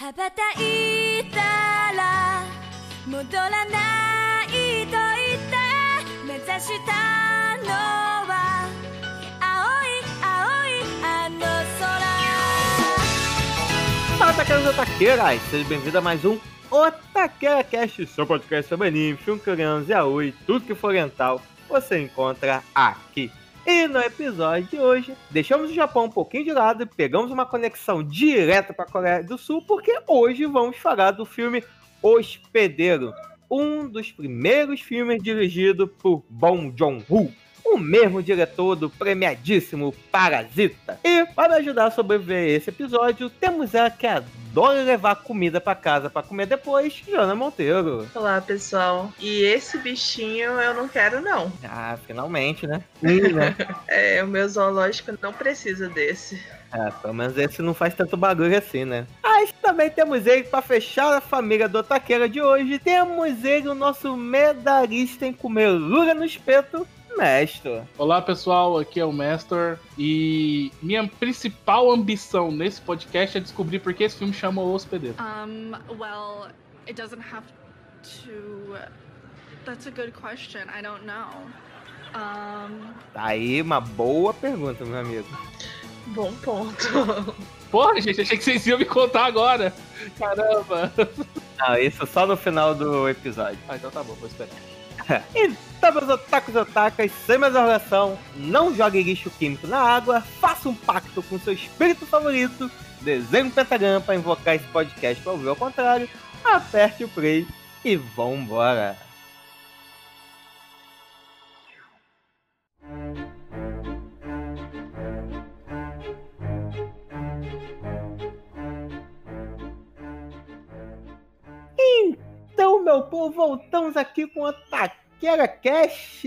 羽ばたいたら戻らないと言って目指したのは青い青いあの空 Fala, taqueiros otaqueiras! Seja bem-vindo a mais um Otaqueira Cast, seu podcast sobre anime, filme, crianças, yaoi, tudo que for oriental, você encontra aqui. E no episódio de hoje, deixamos o Japão um pouquinho de lado e pegamos uma conexão direta para a Coreia do Sul, porque hoje vamos falar do filme Hospedeiro, um dos primeiros filmes dirigido por Bong Joon-ho, o mesmo diretor do premiadíssimo Parasita. E para me ajudar a sobreviver esse episódio, temos ela que adora levar comida para casa para comer depois, Jana Monteiro. Olá, pessoal. E esse bichinho eu não quero, não. Ah, finalmente, né? Sim, né? É, o meu zoológico não precisa desse. É, pelo menos esse não faz tanto bagulho assim, né? Mas também temos ele para fechar a família do Otaqueira de hoje. Temos ele, o nosso medalhista em comer lula no espeto, Mestre. Olá pessoal, aqui é o Mestor e minha principal ambição nesse podcast é descobrir por que esse filme chama O Hospedeiro. Um, well, it doesn't have to. That's a good question. I don't know. Um, Tá aí uma boa pergunta, meu amigo. Bom ponto. Porra, gente, achei que vocês iam me contar agora. Caramba. Não, isso só no final do episódio. Ah, então tá bom, vou esperar. Então, meus otakus e otakas, sem mais enrolação, não jogue lixo químico na água, faça um pacto com seu espírito favorito, desenhe um pentagrama para invocar esse podcast para ouvir ao contrário, aperte o play e vambora! Meu povo, voltamos aqui com o Taquera Cast.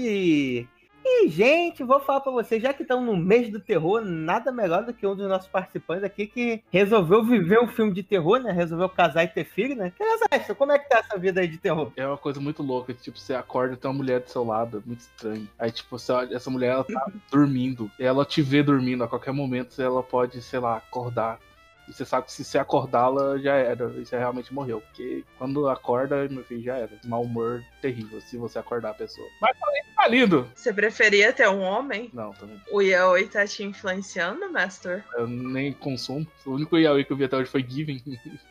E, gente, vou falar pra vocês, já que estão no mês do terror, nada melhor do que um dos nossos participantes aqui que resolveu viver um filme de terror, né? Resolveu casar e ter filho, né? Criança, como é que tá essa vida aí de terror? É uma coisa muito louca, tipo, você acorda e tem uma mulher do seu lado, é muito estranho. Aí, tipo, você essa mulher, ela tá dormindo, ela te vê dormindo, a qualquer momento ela pode, sei lá, acordar. E você sabe que se você acordá-la, já era. E você realmente morreu. Porque quando acorda, meu filho, já era. Mau humor terrível se você acordar a pessoa. Mas também tá lindo. Você preferia ter um homem? Não, também. O Yaoi tá te influenciando, Master? Eu nem consumo. O único yaoi que eu vi até hoje foi Given.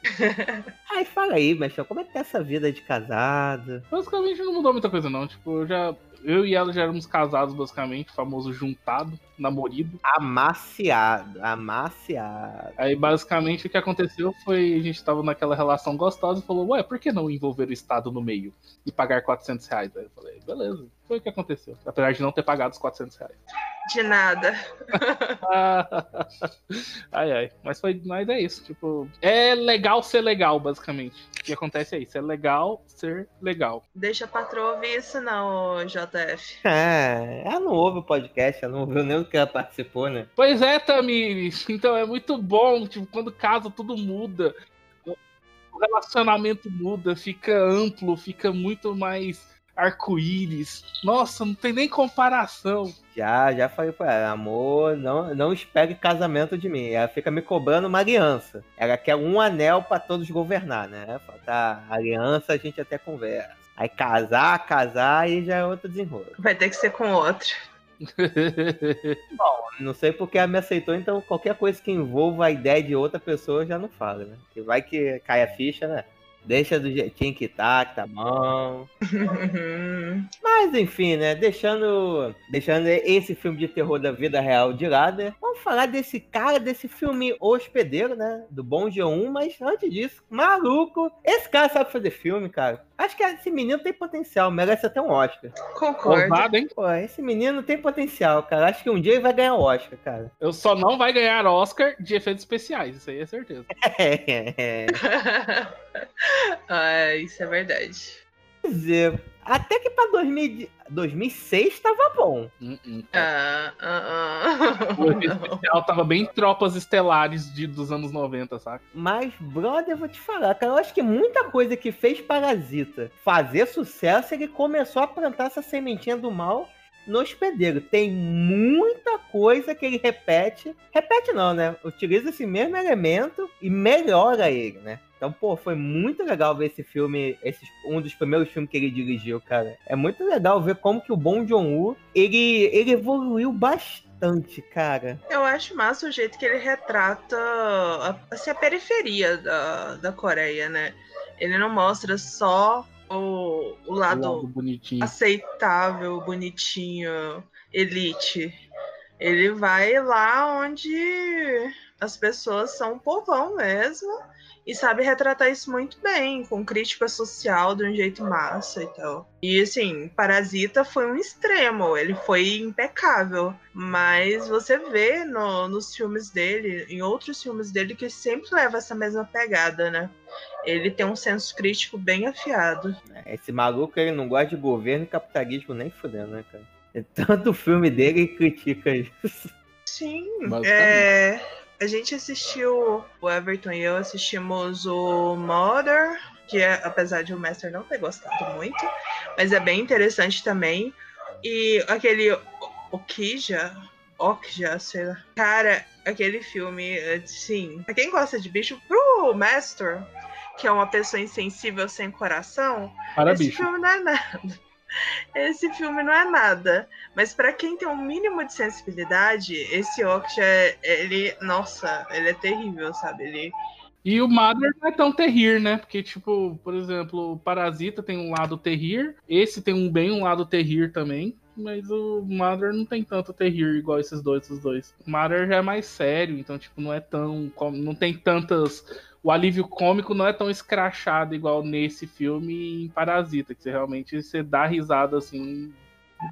Ai, fala aí, Mexão, como é que tá essa vida de casado? Basicamente não mudou muita coisa, não. Tipo, eu já. Eu e ela já éramos casados, basicamente, famoso juntado, namorido. Amaciado, amaciado. Aí, basicamente, o que aconteceu foi a gente tava naquela relação gostosa e falou, ué, por que não envolver o Estado no meio e pagar 400 reais? Aí eu falei, beleza. Foi o que aconteceu. Apesar de não ter pagado os 400 reais. De nada. ai, ai. Mas, foi, mas é isso. Tipo, é legal ser legal, basicamente. O que acontece é isso. É legal ser legal. Deixa a patroa ouvir isso, não, JF. É, ela não ouve o podcast, ela não ouviu nem o que ela participou, né? Pois é, Tamires. Então é muito bom. Tipo, quando casa, tudo muda. O relacionamento muda, fica amplo, fica muito mais arco-íris. Nossa, não tem nem comparação. Já, já falei pra ela, amor, não, não espere casamento de mim. Ela fica me cobrando uma aliança. Ela quer um anel pra todos governar, né? Fala, tá, aliança a gente até conversa. Aí casar, casar, aí já é outro desenrolo. Vai ter que ser com outro. Bom, não sei porque ela me aceitou, então qualquer coisa que envolva a ideia de outra pessoa eu já não falo, né? Que vai que cai a ficha, né? Deixa do jeitinho que tá, que tá bom. Mas enfim, né? Deixando, deixando esse filme de terror da vida real de lado, né? Vamos falar desse cara, desse filme Hospedeiro, né? Do Bom G1, mas antes disso, maluco. Esse cara sabe fazer filme, cara. Acho que esse menino tem potencial, merece até um Oscar. Concordo. Ousado, hein? Pô, esse menino tem potencial, cara. Acho que um dia ele vai ganhar o Oscar, cara. Eu só não vai ganhar Oscar de efeitos especiais, isso aí é certeza. É. ah, isso é verdade. Quer dizer, até que pra 2000, 2006 tava bom. Hum, hum. Ah, ah, O especial tava bem tropas estelares de, dos anos 90, saca? Mas, brother, eu vou te falar, cara, eu acho que muita coisa que fez Parasita fazer sucesso, ele começou a plantar essa sementinha do mal no hospedeiro. Tem muita coisa que ele repete. Repete não, né? Utiliza esse mesmo elemento e melhora ele, né? Então, pô, foi muito legal ver esse filme, esse, um dos primeiros filmes que ele dirigiu, cara. É muito legal ver como que o Bong Joon-ho, ele, ele evoluiu bastante, cara. Eu acho massa o jeito que ele retrata a, assim, a periferia da, da Coreia, né? Ele não mostra só o, o lado, O lado bonitinho. aceitável, bonitinho, elite. Ele vai lá onde as pessoas são um povão mesmo e sabe retratar isso muito bem, com crítica social de um jeito massa e tal. E assim, Parasita foi um extremo, ele foi impecável, mas você vê no- nos filmes dele, em outros filmes dele, que sempre leva essa mesma pegada, né? Ele tem um senso crítico bem afiado. Esse maluco, ele não gosta de governo e capitalismo nem fudendo, né, cara? É tanto filme dele ele critica isso. Sim, é, a gente assistiu, o Everton e eu assistimos o Mother, que é, apesar de o Master não ter gostado muito, mas é bem interessante também. E aquele Okija, Okja, sei lá. Cara, aquele filme, assim, pra quem gosta de bicho, pro Master, que é uma pessoa insensível sem coração, Para esse bicho. filme não é nada. Esse filme não é nada. Mas pra quem tem um mínimo de sensibilidade, esse Okja, ele, nossa, ele é terrível, sabe? Ele E o Mother não é tão terrir, né? Porque, tipo, por exemplo, o Parasita tem um lado terrir, esse tem um bem um lado terrir também. Mas o Mother não tem tanto terrir igual esses dois, os dois. O Mother já é mais sério, então, tipo, não é tão. Não tem tantas. O alívio cômico não é tão escrachado igual nesse filme em Parasita, que você realmente você dá risada assim.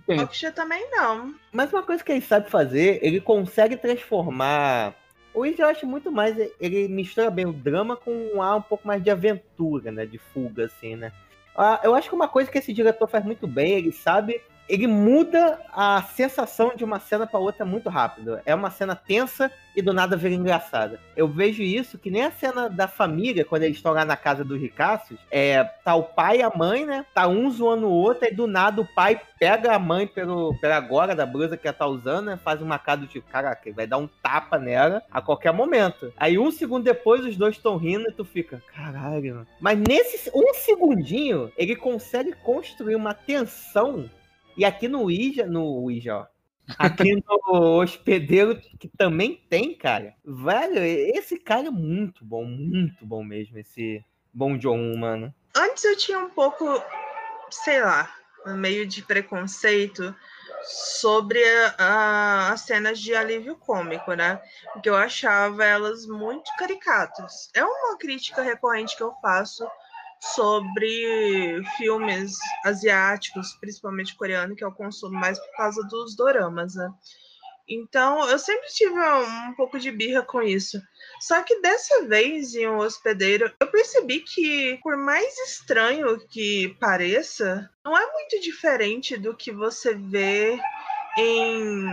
Okja também não. Mas uma coisa que ele sabe fazer, ele consegue transformar. O Will eu acho muito mais. Ele mistura bem o drama com um ar um pouco mais de aventura, né? De fuga, assim, né? Ah, eu acho que uma coisa que esse diretor faz muito bem, ele sabe. Ele muda a sensação de uma cena para outra muito rápido. É uma cena tensa e do nada vira engraçada. Eu vejo isso que nem a cena da família, quando eles estão lá na casa dos ricaços, é, tá o pai e a mãe, né? Tá um zoando o outro, e do nada o pai pega a mãe pelo, pela agora da blusa que ela tá usando, né? Faz uma cara do tipo, caraca, ele vai dar um tapa nela a qualquer momento. Aí um segundo depois os dois estão rindo e tu fica, caralho. mano." Mas nesse um segundinho, ele consegue construir uma tensão. E aqui no Ouija, no Ouija, ó. Aqui no hospedeiro, que também tem, cara. Velho, esse cara é muito bom, muito bom mesmo, esse Bom John, mano. Antes eu tinha um pouco, sei lá, meio de preconceito sobre as cenas de alívio cômico, né? Porque eu achava elas muito caricatas. É uma crítica recorrente que eu faço sobre filmes asiáticos, principalmente coreano, que eu consumo mais por causa dos doramas, né? Então, eu sempre tive um, pouco de birra com isso. Só que dessa vez, em um hospedeiro, eu percebi que, por mais estranho que pareça, não é muito diferente do que você vê em,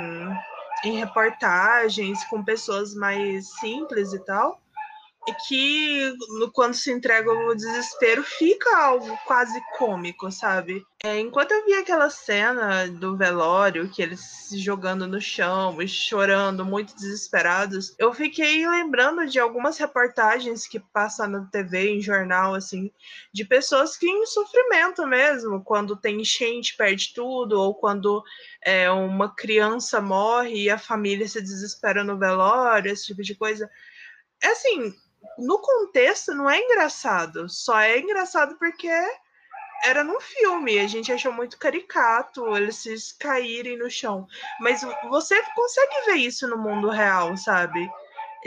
em reportagens com pessoas mais simples e tal. Que quando se entrega o desespero fica algo quase cômico, sabe? É, enquanto eu vi aquela cena do velório, que eles se jogando no chão e chorando, muito desesperados, eu fiquei lembrando de algumas reportagens que passam na TV, em jornal, assim, de pessoas que em sofrimento mesmo, quando tem enchente, perde tudo, ou quando é, uma criança morre e a família se desespera no velório, esse tipo de coisa. É assim, no contexto não é engraçado, só é engraçado porque era num filme, a gente achou muito caricato eles caírem no chão. Mas você consegue ver isso no mundo real, sabe?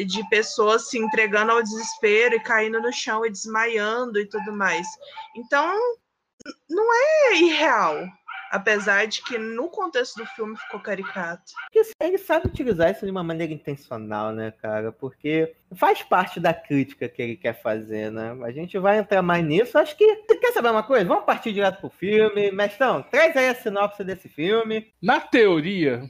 De pessoas se entregando ao desespero e caindo no chão e desmaiando e tudo mais. Então, não é irreal. Apesar de que no contexto do filme ficou caricato. Porque ele sabe utilizar isso de uma maneira intencional, né, cara? Porque faz parte da crítica que ele quer fazer, né? A gente vai entrar mais nisso. Acho que. Você quer saber uma coisa? Vamos partir direto pro filme. Mestrão, traz aí a sinopse desse filme. Na teoria,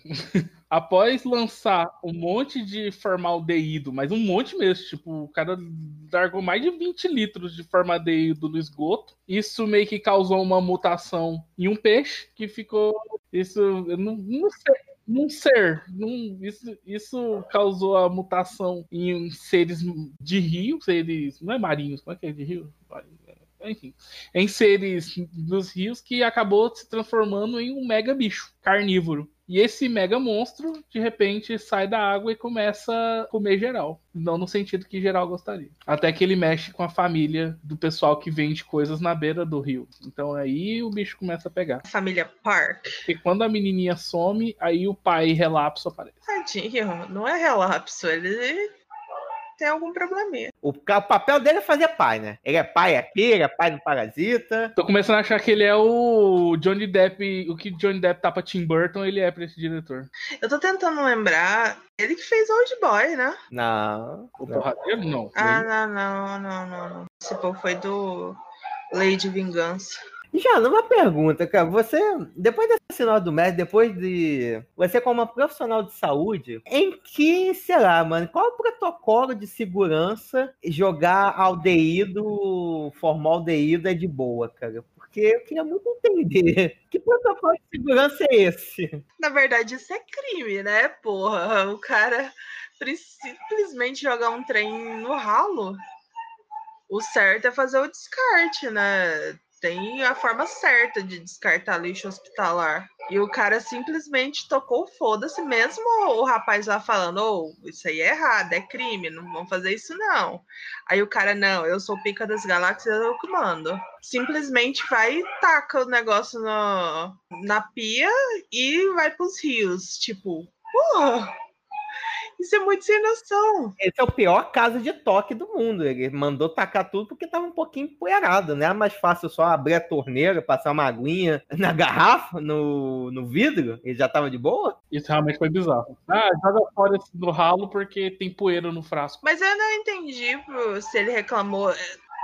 após lançar um monte de formaldeído, mas um monte mesmo, tipo, o cara largou mais de 20 litros de formaldeído no esgoto. Isso meio que causou uma mutação em um peixe que ficou. Isso, eu não, não sei. Num ser, num, isso, isso causou a mutação em seres de rio, seres. Não é marinhos, como é que é de rio? Enfim, em seres dos rios que acabou se transformando em um mega bicho carnívoro. E esse mega monstro, de repente, sai da água e começa a comer geral. Não no sentido que geral gostaria. Até que ele mexe com a família do pessoal que vende coisas na beira do rio. Então aí o bicho começa a pegar. Família Park. E quando a menininha some, aí o pai relapso aparece. Tadinho, não é relapso, ele tem algum probleminha. O, o papel dele é fazer pai, né? Ele é pai aqui, ele é pai do Parasita. Tô começando a achar que ele é o Johnny Depp, o que Johnny Depp tá pra Tim Burton, ele é pra esse diretor. Eu tô tentando lembrar. Ele que fez Old Boy, né? Não. O porradeiro, não. Ah, não, não, não, não, não. Esse povo foi do Lady Vingança. Já, numa pergunta, cara, você, depois desse sinal do médico, depois de. Você, como uma profissional de saúde, em que, sei lá, mano, qual o protocolo de segurança jogar aldeído, formaldeído é de boa, cara? Porque eu queria muito entender. Que protocolo de segurança é esse? Na verdade, isso é crime, né, porra? O cara simplesmente jogar um trem no ralo. O certo é fazer o descarte, né? Tem a forma certa de descartar lixo hospitalar. E o cara simplesmente tocou foda-se, mesmo o rapaz lá falando: Ô, isso aí é errado, é crime, não vamos fazer isso não. Aí o cara, não, eu sou pica das galáxias, eu que mando. Simplesmente vai e taca o negócio no, na pia e vai pros rios. Tipo, porra! Isso é muito sem noção. Esse é o pior caso de toque do mundo. Ele mandou tacar tudo porque tava um pouquinho empoeirado, né? É mais fácil só abrir a torneira, passar uma aguinha na garrafa, no, no vidro, e já tava de boa? Isso realmente foi bizarro. Ah, joga fora esse do ralo porque tem poeira no frasco. Mas eu não entendi pô, se ele reclamou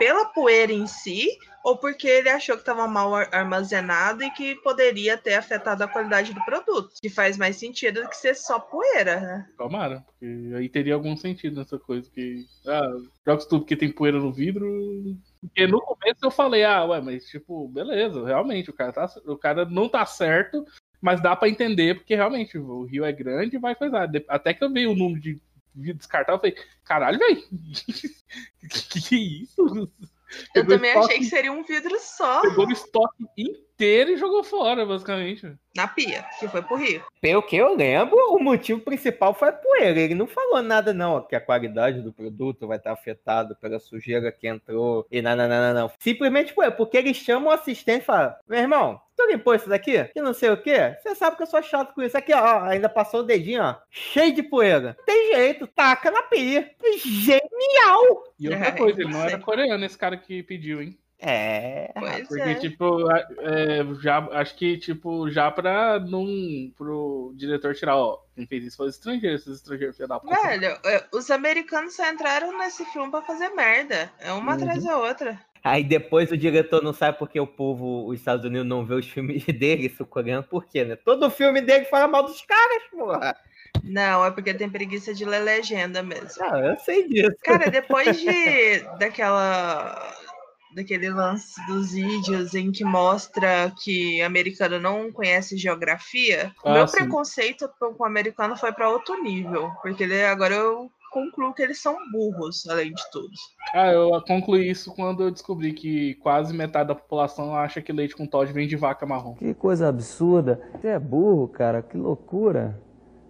pela poeira em si ou porque ele achou que estava mal ar- armazenado e que poderia ter afetado a qualidade do produto. Que faz mais sentido do que ser só poeira, né? Tomara, porque aí teria algum sentido nessa coisa que. Ah, joga tudo porque tem poeira no vidro. Porque no começo eu falei, ah, ué, mas tipo, beleza, realmente, o cara, tá, o cara não tá certo, mas dá pra entender, porque realmente o rio é grande e vai coisar. Até que eu vi o número de vidro descartável, eu falei, caralho, velho, que, que é isso? Eu Pegou também estoque- achei que seria um vidro só Pegou o estoque inteiro e jogou fora, basicamente. na pia, que foi pro rio. Pelo que eu lembro, o motivo principal foi a poeira. Ele não falou nada, não, que a qualidade do produto vai estar afetada pela sujeira que entrou e não, não, não, não, não. Simplesmente foi, porque eles chamam o assistente e falam: Meu irmão, tu limpou isso daqui? Que não sei o quê? Você sabe que eu sou chato com isso. Aqui, ó, ainda passou o dedinho, ó, cheio de poeira. Tem jeito, taca na pia. Genial! E outra É, coisa, ele não era coreano esse cara que pediu, hein? É. Pois Porque, é. tipo, é, já, acho que, tipo, já pra não, pro diretor tirar, ó, quem fez isso foi os estrangeiros, esses estrangeiros, filha da puta. Velho, eh, os americanos só entraram nesse filme pra fazer merda. É uma Uhum. atrás da outra. Aí depois o diretor não sabe porque o povo, os Estados Unidos não vê os filmes dele, sul-coreano, por quê, né? Todo filme dele fala mal dos caras, porra. Não, é porque tem preguiça de ler legenda mesmo. Ah, eu sei disso. Cara, depois de daquela daquele lance dos vídeos em que mostra que americano não conhece geografia, o Ah, meu sim. preconceito com o americano foi para outro nível, porque ele, agora eu concluo que eles são burros, além de tudo. Ah, eu concluí isso quando eu descobri que quase metade da população acha que leite com Todd vem de vaca marrom. Que coisa absurda. Você é burro, cara. Que loucura.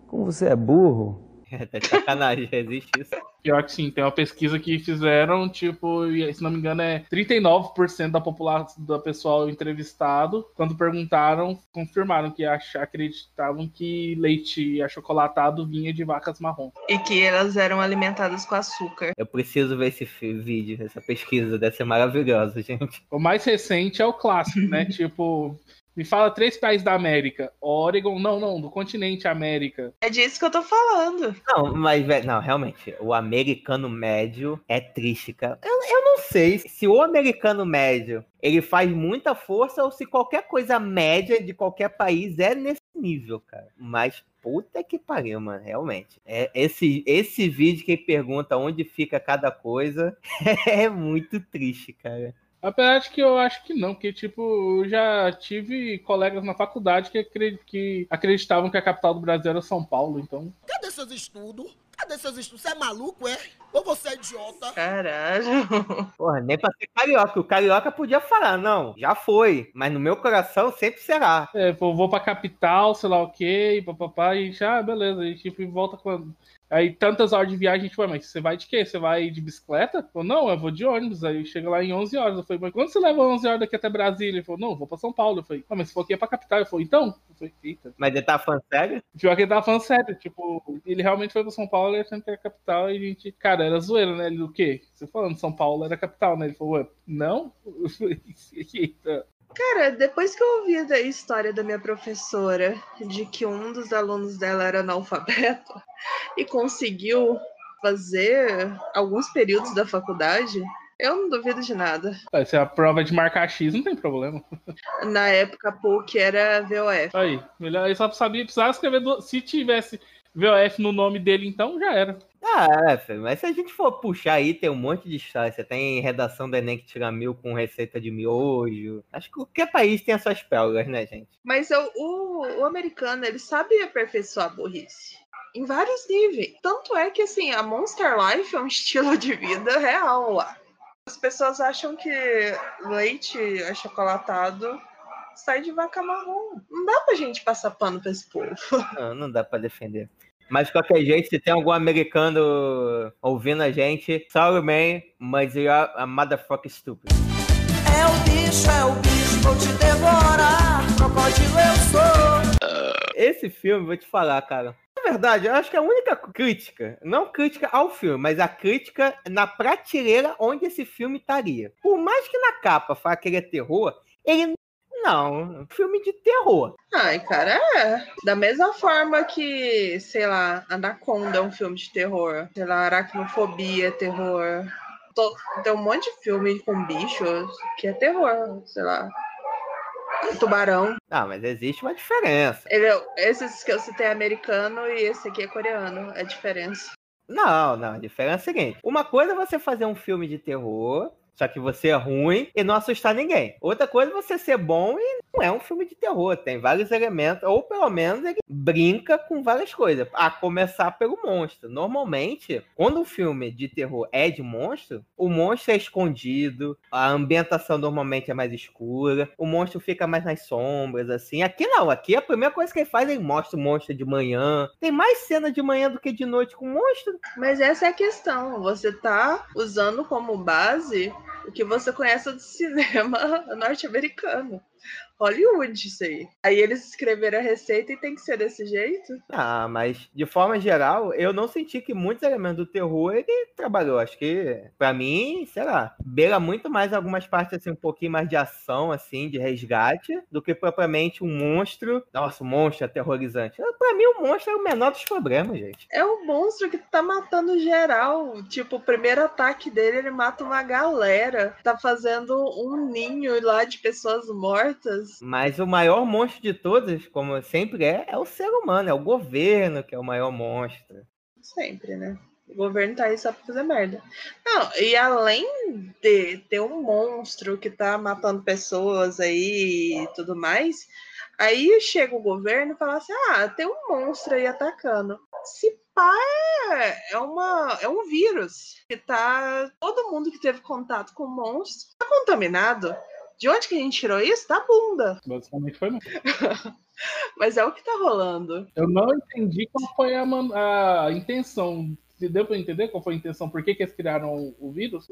Como você é burro. É, sacanagem, existe isso. Pior que sim, tem uma pesquisa que fizeram, tipo, se não me engano, é 39% da população do pessoal entrevistado, quando perguntaram, confirmaram que acreditavam que leite achocolatado vinha de vacas marrom. E que elas eram alimentadas com açúcar. Eu preciso ver esse vídeo, essa pesquisa, deve ser maravilhosa, gente. O mais recente é o clássico, né? tipo, me fala três países da América. Oregon, não, não, do continente América. É disso que eu tô falando. Não, mas, velho, não, realmente, o americano médio é triste, cara. Eu, eu não sei se o americano médio ele faz muita força ou se qualquer coisa média de qualquer país é nesse nível, cara. Mas puta que pariu, mano, realmente. É, esse, esse vídeo que ele pergunta onde fica cada coisa é muito triste, cara. Apesar de que eu acho que não, porque, tipo, eu já tive colegas na faculdade que, acre- que acreditavam que a capital do Brasil era São Paulo, então. Cadê seus estudos? Cadê seus estudos? Você é maluco, é? Ou você é idiota? Caralho. Porra, nem pra ser carioca. O carioca podia falar, não, já foi. Mas no meu coração sempre será. É, pô, vou pra capital, sei lá o quê, papapá, e já, ah, beleza, e tipo, e volta quando. Aí tantas horas de viagem, a gente vai, mas você vai de quê? Você vai de bicicleta? Falou, não, eu vou de ônibus. Aí chega lá em 11 horas. Eu falei, mas quando você leva 11 horas daqui até Brasília? Ele falou, não, eu vou pra São Paulo. Eu falei, ah, mas se for aqui é pra capital. Eu falei, então? Eu falei, eita. Mas ele tá falando sério? Pior que ele tava falando sério, tipo, ele realmente foi pra São Paulo, ele achando que era capital, e a gente, cara, era zoeira, né? Ele, o quê? Você falando São Paulo era capital, né? Ele falou, ué, não? Eu falei, eita. Cara, depois que eu ouvi da história da minha professora de que um dos alunos dela era analfabeto e conseguiu fazer alguns períodos da faculdade, eu não duvido de nada. Se é a prova de marcar X, não tem problema. Na época, a PUC era VOF. Aí, melhor, aí só sabia, precisava escrever, do- se tivesse VOF no nome dele, então já era. Ah, é, mas se a gente for puxar aí, tem um monte de história. Você tem redação do Enem que tira mil com receita de miojo. Acho que qualquer país tem as suas pérolas, né, gente? Mas eu- o, o americano, ele sabe aperfeiçoar a burrice. Em vários níveis. Tanto é que, assim, a Monster Life é um estilo de vida real lá. As pessoas acham que leite achocolatado sai de vaca marrom. Não dá pra gente passar pano pra esse povo. Não, não dá pra defender. Mas de qualquer jeito, se tem algum americano ouvindo a gente, sorry man, mas you are a motherfucker stupid. É o bicho, é o bicho, vou te devorar. Crocodilo eu sou. Esse filme, vou te falar, cara. Na verdade, eu acho que a única crítica, não crítica ao filme, mas a crítica na prateleira onde esse filme estaria. Por mais que na capa fale que ele é terror, ele não, filme de terror. Ai, cara, é. Da mesma forma que, sei lá, Anaconda é um filme de terror. Sei lá, Aracnofobia é terror. Tô- Tem um monte de filme com bichos que é terror, sei lá. Tubarão. Ah, mas existe uma diferença. Ele é- esses que eu citei é americano e esse aqui é coreano. É a diferença. Não, não, a diferença é a seguinte: uma coisa é você fazer um filme de terror, só que você é ruim e não assustar ninguém. Outra coisa é você ser bom e não é um filme de terror. Tem vários elementos, ou pelo menos ele brinca com várias coisas. A começar pelo monstro. Normalmente, quando um filme de terror é de monstro, o monstro é escondido, a ambientação normalmente é mais escura, o monstro fica mais nas sombras, assim. Aqui não, aqui a primeira coisa que ele faz é ele mostra o monstro de manhã. Tem mais cena de manhã do que de noite com o monstro. Mas essa é a questão. Você tá usando como base o que você conhece do cinema norte-americano. Hollywood, isso aí. Aí eles escreveram a receita e tem que ser desse jeito? Ah, mas de forma geral, eu não senti que muitos elementos do terror ele trabalhou. Acho que, pra mim, sei lá, beira muito mais algumas partes, assim, um pouquinho mais de ação, assim, de resgate, do que propriamente um monstro. Nossa, um monstro aterrorizante. Pra mim, o monstro é o menor dos problemas, gente. É o monstro que tá matando geral. Tipo, o primeiro ataque dele, ele mata uma galera. Tá fazendo um ninho lá de pessoas mortas. Mas o maior monstro de todos, como sempre é, é o ser humano, é o governo que é o maior monstro. Sempre, né? O governo tá aí só pra fazer merda. Não, e além de ter um monstro que tá matando pessoas aí e tudo mais, aí chega o governo e fala assim: ah, tem um monstro aí atacando. Se pá, é, é, uma, é um vírus que tá. Todo mundo que teve contato com o monstro tá contaminado. De onde que a gente tirou isso? Da bunda. Basicamente foi mesmo. Mas é o que tá rolando. Eu não entendi qual foi a, a intenção. Deu pra entender qual foi a intenção? Por que, que eles criaram o, vírus?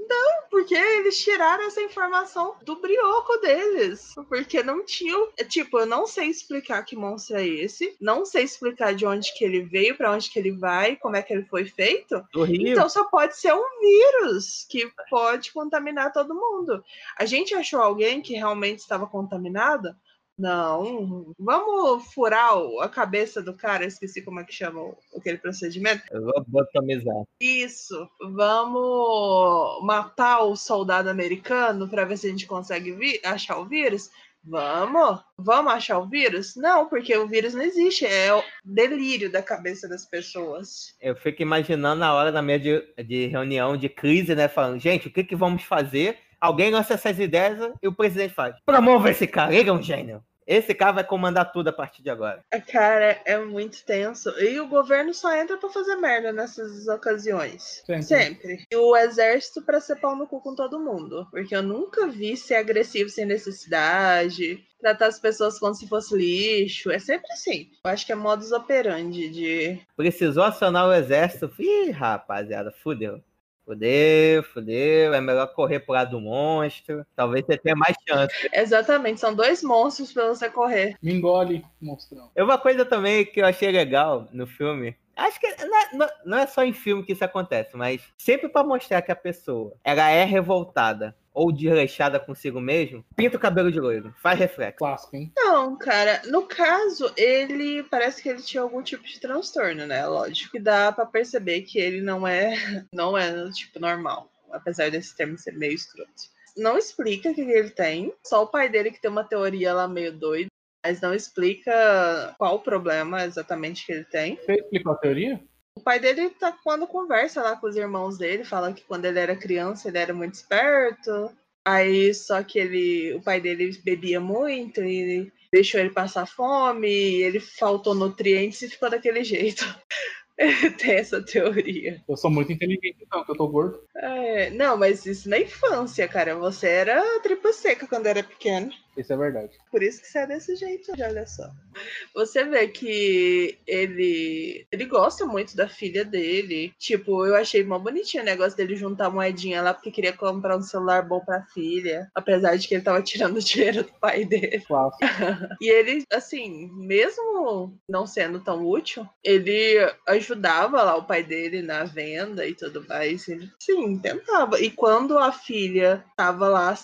Porque eles tiraram essa informação do brioco deles. Porque não tinham. é, Tipo, eu não sei explicar que monstro é esse. Não sei explicar de onde que ele veio, pra onde que ele vai, como é que ele foi feito. Do Rio. Então só pode ser um vírus que pode contaminar todo mundo. A gente achou alguém que realmente estava contaminado? Não. Vamos furar a cabeça do cara, eu esqueci como é que chama o- aquele procedimento. Eu vou botomizar. Isso. Vamos matar o soldado americano para ver se a gente consegue achar o vírus? Vamos? Vamos achar o vírus? Não, porque o vírus não existe. É o delírio da cabeça das pessoas. Eu fico imaginando na hora da minha de, de reunião de crise, né? Falando, gente, o que, que vamos fazer? alguém lança essas ideias e o presidente faz: promova esse cara, ele é um gênio. Esse cara vai comandar tudo a partir de agora. Cara, é muito tenso. E o governo só entra pra fazer merda nessas ocasiões. Sempre. Sempre. E o exército pra ser pau no cu com todo mundo. Porque eu nunca vi ser agressivo sem necessidade. Tratar as pessoas como se fosse lixo. É sempre assim. Eu acho que é modus operandi de. Precisou acionar o exército. Ih, rapaziada, fudeu. Fudeu, fudeu. É melhor correr pro lado do monstro. Talvez você tenha mais chance. Exatamente, são dois monstros pra você correr. Me engole, monstrão. E uma coisa também que eu achei legal no filme. Acho que não é, não- é só em filme que isso acontece, mas sempre pra mostrar que a pessoa ela é revoltada ou desleixada consigo mesmo, pinta o cabelo de loiro, faz reflexo. Clássico, hein? Não, cara, no caso, ele parece que ele tinha algum tipo de transtorno, né? Lógico. que dá pra perceber que ele não é, não é tipo normal, apesar desse termo ser meio escroto. Não explica o que ele tem, só o pai dele que tem uma teoria lá meio doida, mas não explica qual o problema exatamente que ele tem. Você explicou a teoria? O pai dele tá quando conversa lá com os irmãos dele, fala que quando ele era criança ele era muito esperto. Aí só que ele, o pai dele bebia muito e deixou ele passar fome, e ele faltou nutrientes e ficou daquele jeito. Ele tem essa teoria. Eu sou muito inteligente, então, que eu tô gordo. É, não, mas isso na infância, cara. Você era tripa seca quando era pequeno. Isso é verdade. Por isso que você é desse jeito, olha só. Você vê que ele ele gosta muito da filha dele. Tipo, eu achei mó bonitinho o negócio dele juntar moedinha lá porque queria comprar um celular bom pra filha. Apesar de que ele tava tirando o dinheiro do pai dele. Clássico. E ele, assim, mesmo não sendo tão útil, ele ajudava lá o pai dele na venda e tudo mais. Ele, sim, tentava. E quando a filha tava lá,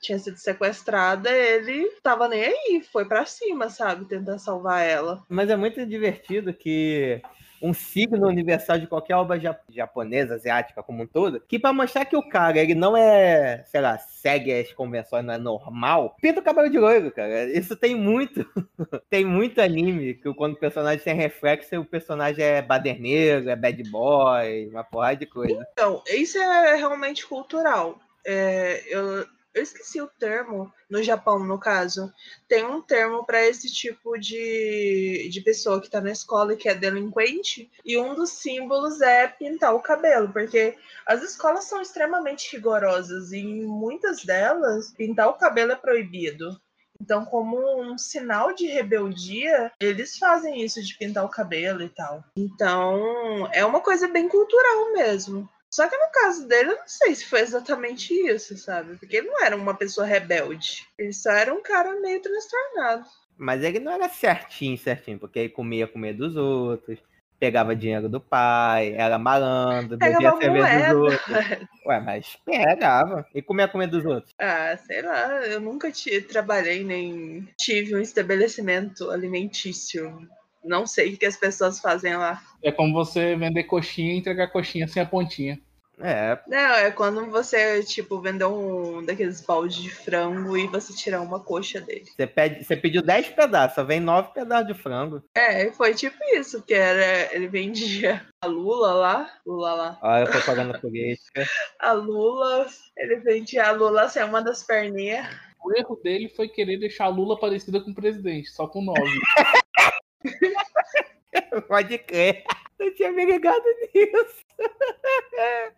tinha sido sequestrada, ele tava nem aí, foi pra cima, sabe? Tentar salvar ela. Mas é muito divertido que um signo universal de qualquer obra ja- japonesa, asiática como um todo, que pra mostrar que o cara, ele não é, sei lá, segue as convenções, não é normal, pinta o cabelo de loiro, cara. Isso tem muito. tem muito anime que quando o personagem tem reflexo, o personagem é baderneiro, é bad boy, uma porrada de coisa. Então, isso é realmente cultural. É, eu, eu esqueci o termo, no Japão, no caso. Tem um termo para esse tipo de, de pessoa que tá na escola e que é delinquente. E um dos símbolos é pintar o cabelo, porque as escolas são extremamente rigorosas e em muitas delas, pintar o cabelo é proibido. Então, como um sinal de rebeldia, eles fazem isso de pintar o cabelo e tal. Então, é uma coisa bem cultural mesmo. Só que no caso dele, eu não sei se foi exatamente isso, sabe? Porque ele não era uma pessoa rebelde. Ele só era um cara meio transtornado. Mas ele não era certinho, certinho, porque ele comia comida dos outros, pegava dinheiro do pai, era malandro, bebia cerveja dos outros. Ué, mas pegava. E comia comida dos outros. Ah, sei lá, eu nunca trabalhei nem tive um estabelecimento alimentício. Não sei o que as pessoas fazem lá. É como você vender coxinha e entregar coxinha sem a pontinha. É, Não, é quando você, tipo, vender um daqueles baldes de frango e você tirar uma coxa dele. você, pede, você pediu 10 pedaços, só vem 9 pedaços de frango. É, foi tipo isso, que era. Ele vendia a Lula lá. Lula lá. Olha a propaganda política. A Lula. Ele vendia a Lula sem uma das perninhas. O erro dele foi querer deixar a Lula parecida com o presidente, só com nove. Pode crer. Não tinha me ligado nisso.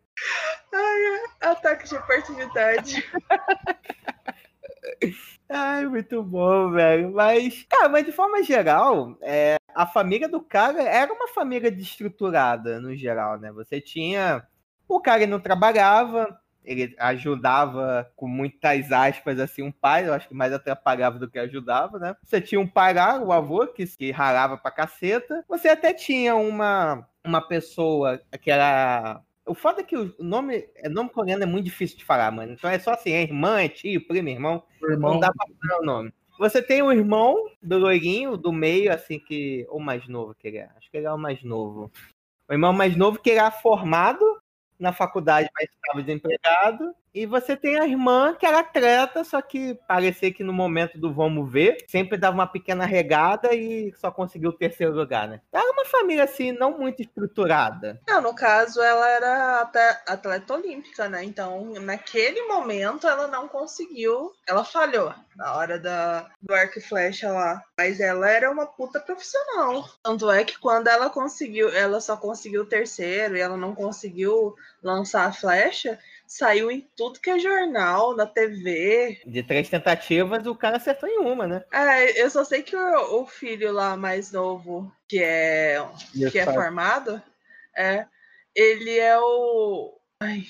Ai, ataque de oportunidade. Ai, muito bom, velho. Mas, cara, mas de forma geral, é, a família do cara era uma família desestruturada, no geral, né? Você tinha. O cara não trabalhava, ele ajudava com muitas aspas, assim, um pai, eu acho que mais atrapalhava do que ajudava, né? Você tinha um pai lá, o avô, que, que ralava pra caceta. Você até tinha uma, uma pessoa que era. O foda é que o nome, o nome coreano é muito difícil de falar, mano. Então é só assim, é irmã, é tio, primo, irmão. Irmão Não dá pra falar o nome. Você tem o irmão do loirinho, do meio, assim, que. Ou mais novo que ele é. Acho que ele é o mais novo. O irmão mais novo que era formado na faculdade, mas estava desempregado. E você tem a irmã que era treta, só que parecia que no momento do vamos ver, sempre dava uma pequena regada e só conseguiu o terceiro lugar, né? Era uma família assim, não muito estruturada. Não, no caso, ela era atleta olímpica, né? Então, naquele momento, ela não conseguiu. Ela falhou na hora da, do arco e flecha lá. Mas ela era uma puta profissional. Tanto é que quando ela conseguiu, ela só conseguiu o terceiro e ela não conseguiu lançar a flecha, saiu em tudo que é jornal, na TV. De três tentativas, o cara acertou em uma, né? É, eu só sei que o, o filho lá mais novo, que é, que é formado, é, ele é o. Ai,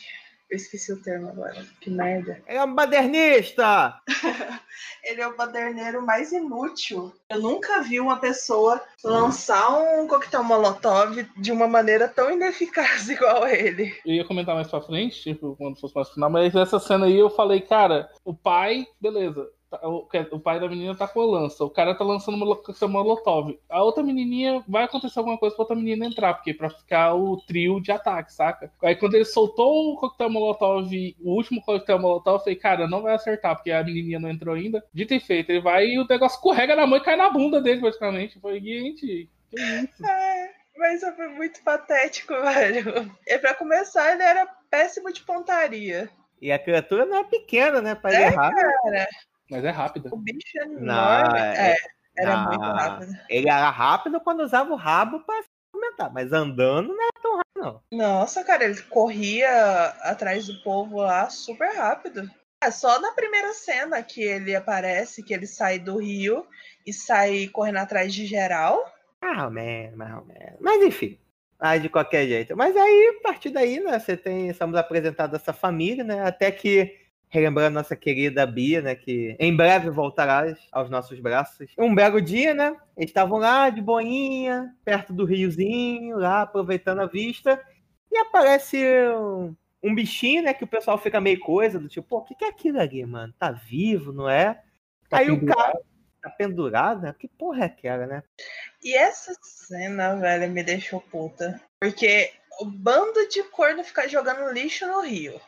eu esqueci o termo agora. Que merda. É um badernista! Ele é o baderneiro mais inútil. Eu nunca vi uma pessoa lançar um coquetel molotov de uma maneira tão ineficaz igual ele. Eu ia comentar mais pra frente, tipo, quando fosse mais final, mas essa cena aí eu falei, cara, o pai, beleza. Tá- O, o pai da menina tá com a lança, o cara tá lançando uma coquetel molotov. A outra menininha vai acontecer alguma coisa pra outra menina entrar, porque pra ficar o trio de ataque, saca? Aí quando ele soltou o coquetel molotov, o último coquetel molotov, eu falei, cara, não vai acertar, porque a menininha não entrou ainda. Dito e feito, ele vai e o negócio escorrega na mão e cai na bunda dele, praticamente. Foi, gente, que isso? É, mas foi muito patético, velho. E pra começar, ele era péssimo de pontaria. E a criatura não é pequena, né? Pra É, errar. Mas é rápida. O bicho é enorme. Não, é, é- era não. muito rápido. Ele era rápido quando usava o rabo pra se movimentar, mas andando não era tão rápido, não. Nossa, cara, ele corria atrás do povo lá super rápido. É só na primeira cena que ele aparece, que ele sai do rio e sai correndo atrás de geral. Mais ou menos, mais ou menos. Mas enfim. Mas de qualquer jeito. Mas aí, a partir daí, né, você tem. Estamos apresentados essa família, né? Até que. Relembrando nossa querida Bia, né? Que em breve voltará aos nossos braços. Um belo dia, né? Eles estavam lá de boinha, perto do riozinho, lá aproveitando a vista. E aparece um, um bichinho, né? Que o pessoal fica meio coisa, do tipo, pô, o que, que é aquilo ali, mano? Tá vivo, não é? Tá aí o pendurado. cara tá pendurado, né? Que porra é aquela, né? E essa cena, velho, me deixou puta. Porque o bando de corno fica jogando lixo no rio.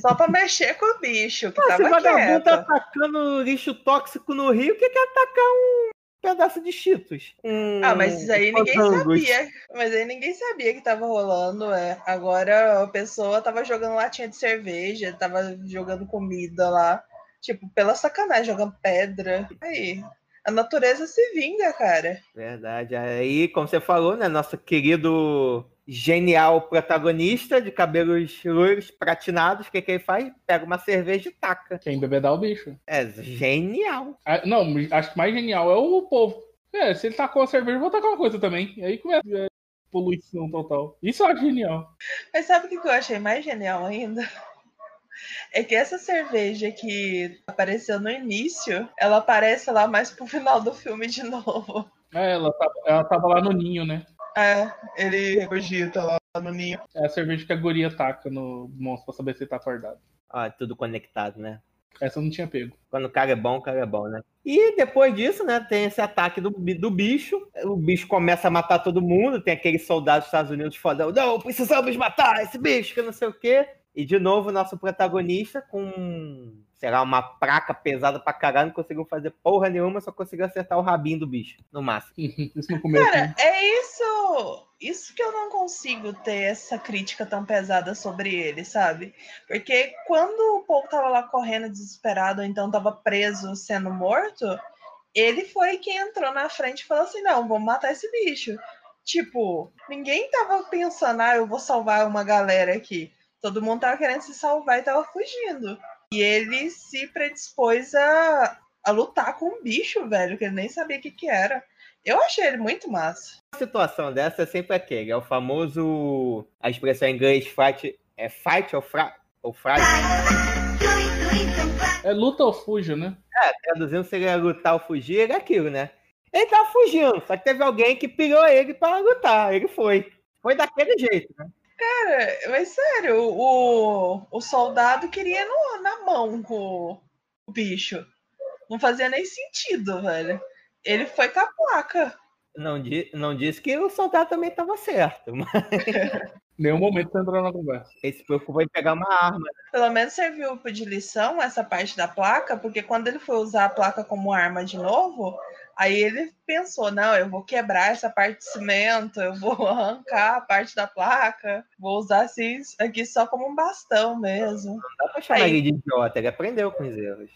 Só pra mexer com o bicho, que Ah, se tava vagabundo tá atacando lixo tóxico no rio, o que que é atacar um pedaço de cheetos? Um- Ah, mas isso aí ninguém sabia. Mas aí ninguém sabia que tava rolando, é. Agora a pessoa tava jogando latinha de cerveja, tava jogando comida lá. Tipo, pela sacanagem, jogando pedra. Aí. A natureza se vinga, cara. Verdade. Aí, como você falou, né? Nosso querido genial protagonista de cabelos loiros, platinados, o que que ele faz? Pega uma cerveja e taca. Quem embebedar o bicho. É genial. Ah, Não, acho que mais genial é o povo. É, se ele tacou a cerveja, eu vou tacar uma coisa também. E aí começa a poluição total. Isso eu acho genial. Mas sabe o que eu achei mais genial ainda? É que essa cerveja que apareceu no início, ela aparece lá mais pro final do filme de novo. É, ela tava, ela tava lá no ninho, né? É, ele regurgita lá no ninho. É a cerveja que a guria taca no monstro pra saber se ele tá acordado. Ó, é tudo conectado, né? Essa eu não tinha pego. Quando o cara é bom, o cara é bom, né? E depois disso, né, tem esse ataque do, do bicho. O bicho começa a matar todo mundo. Tem aqueles soldados dos Estados Unidos fodão. Não, precisamos matar esse bicho, que não sei o quê. E de novo, nosso protagonista com, sei lá, uma placa pesada pra caralho, não conseguiu fazer porra nenhuma, só conseguiu acertar o rabinho do bicho, no máximo. Isso no começo. Cara, é isso. Isso que eu não consigo ter essa crítica tão pesada sobre ele, sabe? Porque quando o povo tava lá correndo desesperado, ou então tava preso sendo morto, ele foi quem entrou na frente e falou assim: não, vamos matar esse bicho. Tipo, ninguém tava pensando, ah, eu vou salvar uma galera aqui. Todo mundo tava querendo se salvar e tava fugindo. E ele se predispôs a, a lutar com um bicho, velho, que ele nem sabia o que, que era. Eu achei ele muito massa. Uma situação dessa é sempre aquele, é o famoso, a expressão em inglês, fight, é fight ou fra, ou fright? É luta ou fuja, né? traduzindo seria lutar ou fugir, é aquilo, né? Ele tava fugindo, só que teve alguém que pilhou ele para lutar, ele foi. Foi daquele jeito, né? Cara, mas sério, o, o soldado queria ir no- na mão com o bicho. Não fazia nem sentido, velho. Ele foi com a placa. Não, di- não disse que o soldado também estava certo, mas Nenhum momento você entrou na conversa. Ele se preocupou em pegar uma arma. né? Pelo menos serviu de lição essa parte da placa, porque quando ele foi usar a placa como arma de novo, aí ele pensou: não, eu vou quebrar essa parte de cimento, eu vou arrancar a parte da placa, vou usar assim, aqui só como um bastão mesmo. Não dá pra chamar Aí- ele de idiota, ele aprendeu com os erros.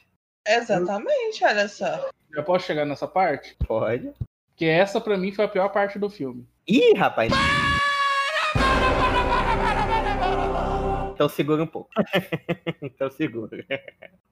Exatamente, olha só. Já posso chegar nessa parte? Pode. Que essa pra mim foi a pior parte do filme. Ih, rapaz. Então segura um pouco. então segura.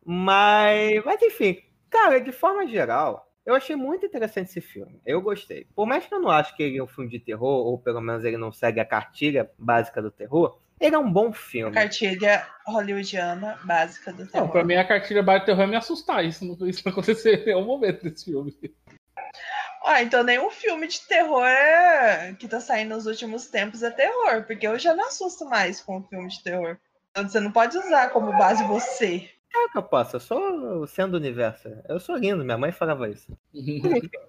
Mas, mas enfim, cara, de forma geral, eu achei muito interessante esse filme. Eu gostei. Por mais que eu não acho que ele é um filme de terror, ou pelo menos ele não segue a cartilha básica do terror, ele é um bom filme. Cartilha hollywoodiana básica do Não, terror. pra mim a cartilha base do terror é me assustar. Isso não, isso não aconteceu em nenhum momento desse filme. Ah, então nenhum filme de terror é- que tá saindo nos últimos tempos é terror, porque eu já não assusto mais com filme de terror. Então você não pode usar como base você. É eu sou sendo universo. Eu sou lindo, minha mãe falava isso.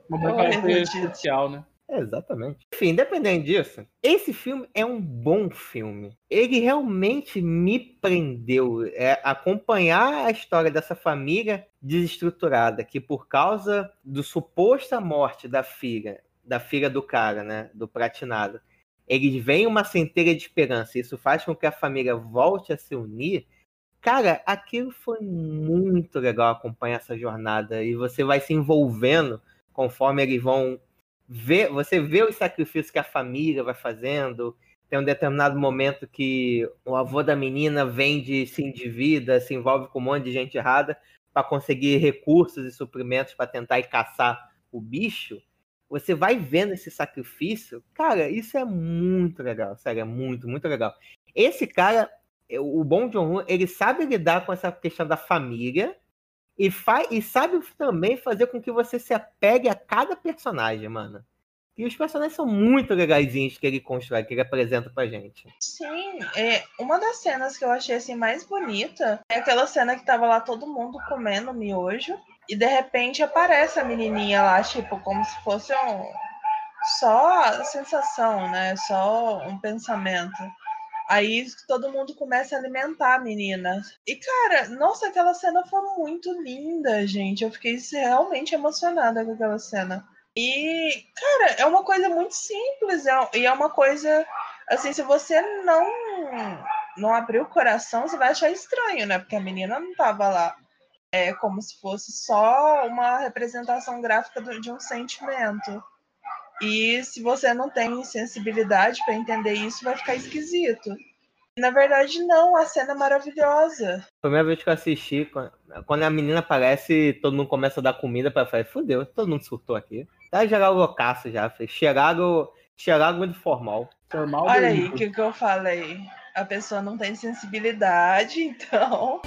Uma meu Deus. especial, né? Exatamente. Enfim, independente disso, esse filme é um bom filme. Ele realmente me prendeu. É, acompanhar a história dessa família desestruturada, que por causa do suposta morte da filha, da filha do cara, né? Do pratinado, eles veem uma centelha de esperança. Isso faz com que a família volte a se unir. Cara, aquilo foi muito legal acompanhar essa jornada. E você vai se envolvendo conforme eles vão ver, você vê os sacrifícios que a família vai fazendo. Tem um determinado momento que o avô da menina vende, se endivida, se envolve com um monte de gente errada para conseguir recursos e suprimentos para tentar ir caçar o bicho. Você vai vendo esse sacrifício, cara, isso é muito legal, sério, é muito, muito legal. Esse cara, o Bom John ele sabe lidar com essa questão da família e, faz, e sabe também fazer com que você se apegue a cada personagem, mano. E os personagens são muito legaisinhos que ele constrói, que ele apresenta pra gente. Sim, é, uma das cenas que eu achei assim mais bonita é aquela cena que tava lá todo mundo comendo miojo e de repente aparece a menininha lá, tipo, como se fosse um só sensação, né? Só um pensamento. Aí todo mundo começa a alimentar a menina. E, cara, nossa, aquela cena foi muito linda, gente. Eu fiquei realmente emocionada com aquela cena. E, cara, é uma coisa muito simples. é- e é uma coisa. Assim, se você não, não abrir o coração, você vai achar estranho, né? Porque a menina não tava lá. É como se fosse só uma representação gráfica de um sentimento. E se você não tem sensibilidade para entender isso, vai ficar esquisito. Na verdade, não, a cena é maravilhosa. Primeira vez que eu assisti, quando- a menina aparece, todo mundo começa a dar comida pra falar, fudeu, todo mundo surtou aqui. Tá geral loucaço já, filho. cheiraram, cheiraram muito formal. Formal Olha aí o que, que eu falei. A pessoa não tem sensibilidade, então.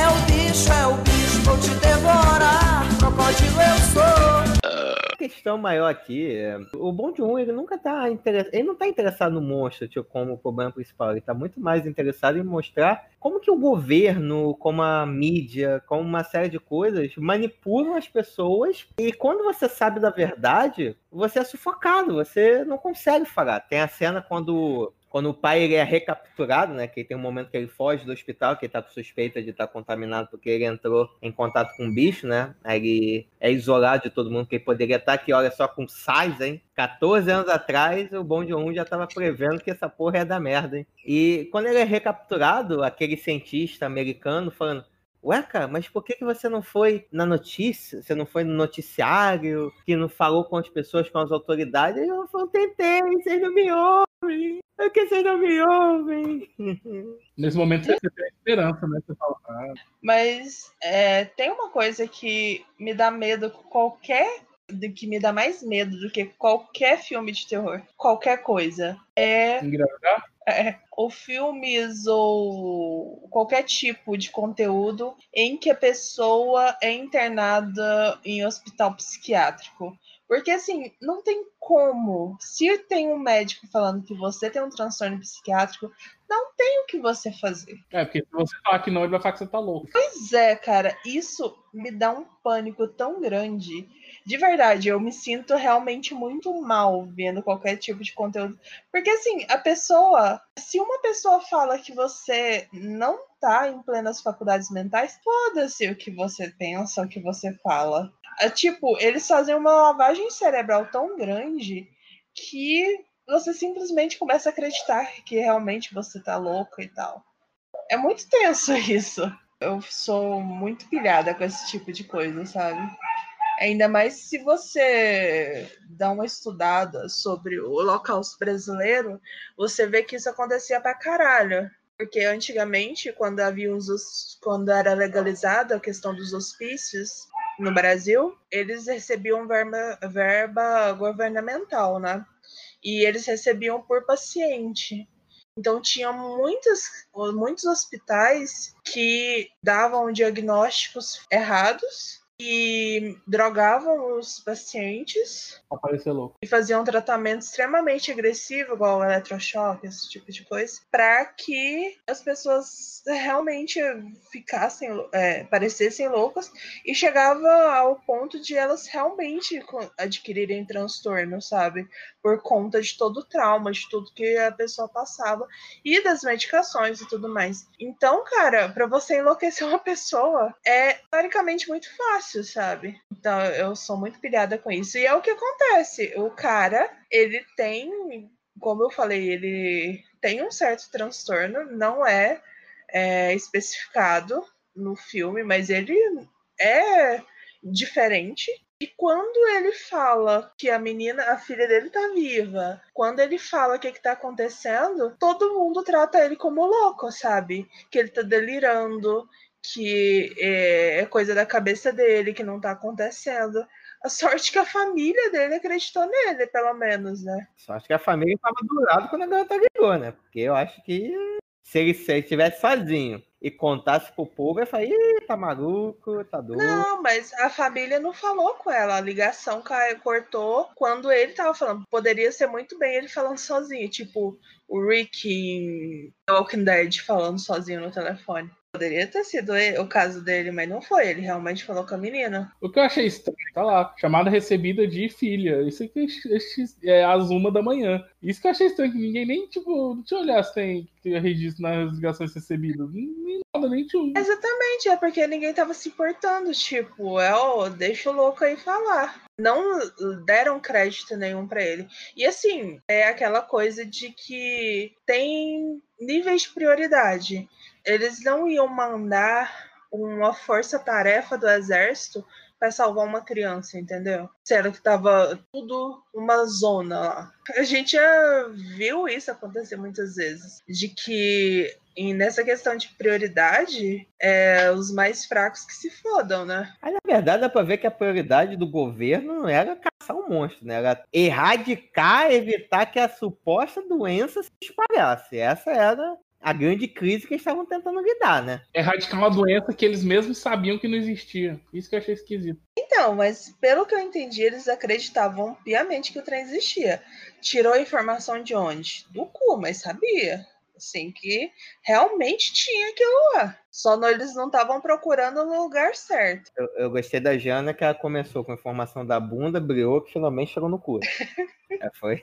É o bicho, é o bicho, vou te devorar. Crocodilo eu sou. A questão maior aqui é, o Bom de Um, ele nunca tá interessado, ele não tá interessado no monstro, tipo, como problema principal, ele tá muito mais interessado em mostrar como que o governo, como a mídia, como uma série de coisas manipulam as pessoas e quando você sabe da verdade, você é sufocado, você não consegue falar. Tem a cena quando quando o pai ele é recapturado, né? Que tem um momento que ele foge do hospital, que ele tá com suspeita de estar contaminado porque ele entrou em contato com um bicho, né? Aí ele é isolado de todo mundo que ele poderia estar aqui, olha só, com sais, hein? 14 anos atrás, o Bom Um já tava prevendo que essa porra ia dar merda, hein? E quando ele é recapturado, aquele cientista americano falando. Ué, cara, mas por que, que você não foi na notícia? Você não foi no noticiário? Que não falou com as pessoas, com as autoridades? Eu falei, tentei, vocês não me ouvem. É que vocês não me ouvem. Nesse momento você tem esperança, né? Você fala, ah, Mas é, tem uma coisa que me dá medo qualquer. de- que me dá mais medo do que qualquer filme de terror. Qualquer coisa. É engravidar? É, ou filmes ou qualquer tipo de conteúdo em que a pessoa é internada em hospital psiquiátrico. Porque assim, não tem como. Se tem um médico falando que você tem um transtorno psiquiátrico, não tem o que você fazer. É, porque se você falar que não, ele vai falar que você tá louco. Pois é, cara, isso me dá um pânico tão grande. De verdade, eu me sinto realmente muito mal vendo qualquer tipo de conteúdo. Porque assim, a pessoa, se uma pessoa fala que você não tá em plenas faculdades mentais, foda-se o que você pensa, o que você fala. É, tipo, eles fazem uma lavagem cerebral tão grande que você simplesmente começa a acreditar que realmente você tá louco e tal. É muito tenso isso. Eu sou muito pilhada com esse tipo de coisa, sabe? Ainda mais se você dá uma estudada sobre o Holocausto brasileiro, você vê que isso acontecia pra caralho. Porque antigamente, quando havia os, quando era legalizada a questão dos hospícios no Brasil, eles recebiam verba, verba governamental, né? E eles recebiam por paciente. Então tinha muitos, muitos hospitais que davam diagnósticos errados e drogavam os pacientes louco. e faziam um tratamento extremamente agressivo, igual o eletrochoque, esse tipo de coisa, para que as pessoas realmente ficassem, é, parecessem loucas e chegava ao ponto de elas realmente adquirirem transtorno, sabe? Por conta de todo o trauma, de tudo que a pessoa passava e das medicações e tudo mais. Então, cara, para você enlouquecer uma pessoa é teoricamente muito fácil, sabe? Então, eu sou muito pilhada com isso. E é o que acontece. O cara, ele tem, como eu falei, ele tem um certo transtorno, não é, é, especificado no filme, mas ele é diferente. E quando ele fala que a menina, a filha dele tá viva, quando ele fala o que, que tá acontecendo, todo mundo trata ele como louco, sabe? Que ele tá delirando, que é, é coisa da cabeça dele, que não tá acontecendo. A sorte que a família dele acreditou nele, pelo menos, né? Só acho que a família tava do lado quando a garota ligou, né? Porque eu acho que se ele, se ele estivesse sozinho e contasse pro povo, ia falar, ih, tá maluco, tá doido. Não, mas a família não falou com ela. A ligação cai- cortou quando ele tava falando. Poderia ser muito bem ele falando sozinho, tipo o Rick em The Walking Dead falando sozinho no telefone. Poderia ter sido ele- o caso dele, mas não foi. Ele realmente falou com a menina. O que eu achei estranho, tá lá, chamada recebida de filha. Isso aqui é, é às uma da manhã. Isso que eu achei estranho, que ninguém nem, tipo, deixa eu olhar se tem, tem registro nas ligações recebidas. Nem, nada, nem tinha. Exatamente, é porque ninguém tava se importando. Tipo, é, ó, deixa o louco aí falar. Não deram crédito nenhum pra ele. E assim, é aquela coisa de que tem níveis de prioridade. Eles não iam mandar uma força-tarefa do exército para salvar uma criança, entendeu? Sendo que tava tudo uma zona lá. A gente já viu isso acontecer muitas vezes. De que e nessa questão de prioridade, é os mais fracos que se fodam, né? Aí, na verdade, dá pra ver que a prioridade do governo não era caçar um monstro, né? Era erradicar, evitar que a suposta doença se espalhasse. Essa era a grande crise que eles estavam tentando lidar, né? Erradicar uma doença que eles mesmos sabiam que não existia. Isso que eu achei esquisito. Então, mas pelo que eu entendi, eles acreditavam piamente que o trem existia. Tirou a informação de onde? Do cu, mas sabia. Assim, que realmente tinha aquilo lá. Só não, eles não estavam procurando no lugar certo. Eu, eu gostei da Jana que ela começou com a informação da bunda, briou, que finalmente chegou no cu. é, foi.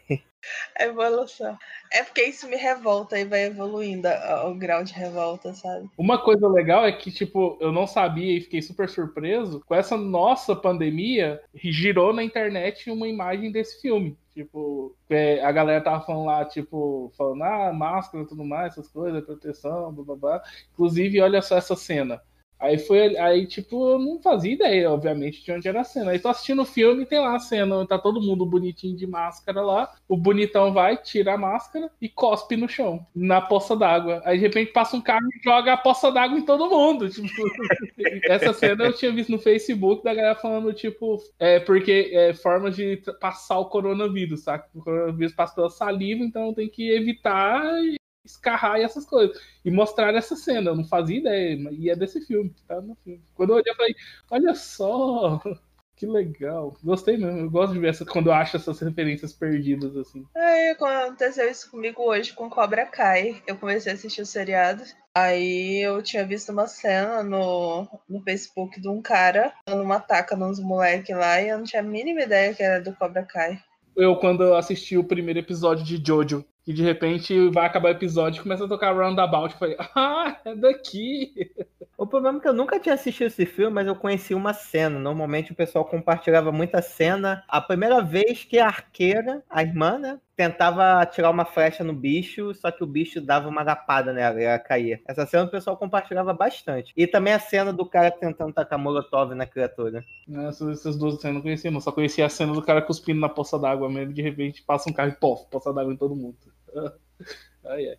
A evolução. É porque isso me revolta e vai evoluindo o grau de revolta, sabe? Uma coisa legal é que, tipo, eu não sabia e fiquei super surpreso. Com essa nossa pandemia, girou na internet uma imagem desse filme. Tipo, é, a galera tava falando lá, tipo, falando, ah, máscara e tudo mais, essas coisas, proteção, blá blá blá. Inclusive, olha só essa cena. Aí foi, aí, tipo, eu não fazia ideia, obviamente, de onde era a cena. Aí tô assistindo o filme e tem lá a cena, tá todo mundo bonitinho de máscara lá. O bonitão vai, tira a máscara e cospe no chão, na poça d'água. Aí de repente passa um carro e joga a poça d'água em todo mundo. Tipo, essa cena eu tinha visto no Facebook da galera falando, tipo, é porque é forma de passar o coronavírus, sabe? O coronavírus passa pela saliva, então tem que evitar escarrar e essas coisas. E mostrar essa cena, eu não fazia ideia, e é desse filme, tá no filme. Quando eu olhei, eu falei, olha só, que legal. Gostei mesmo, eu gosto de ver essa, quando eu acho essas referências perdidas, assim. Aí aconteceu isso comigo hoje com Cobra Kai. Eu comecei a assistir o seriado Aí eu tinha visto uma cena no, no Facebook de um cara dando uma taca nos moleques lá e eu não tinha a mínima ideia que era do Cobra Kai. Eu, quando eu assisti o primeiro episódio de Jojo, e de repente vai acabar o episódio e começa a tocar Roundabout, eu falei, ah, é daqui. O problema é que eu nunca tinha assistido esse filme, mas eu conheci uma cena. Normalmente o pessoal compartilhava muita cena. A primeira vez que a arqueira, a irmã, né, tentava atirar uma flecha no bicho, só que o bicho dava uma lapada nela e ela caía. Essa cena o pessoal compartilhava bastante. E também a cena do cara tentando tacar molotov na criatura. Essas, essas duas cenas eu não conhecia, não. Só conhecia a cena do cara cuspindo na poça d'água mesmo. De repente passa um carro e pof, poça d'água em todo mundo. Ai, ai.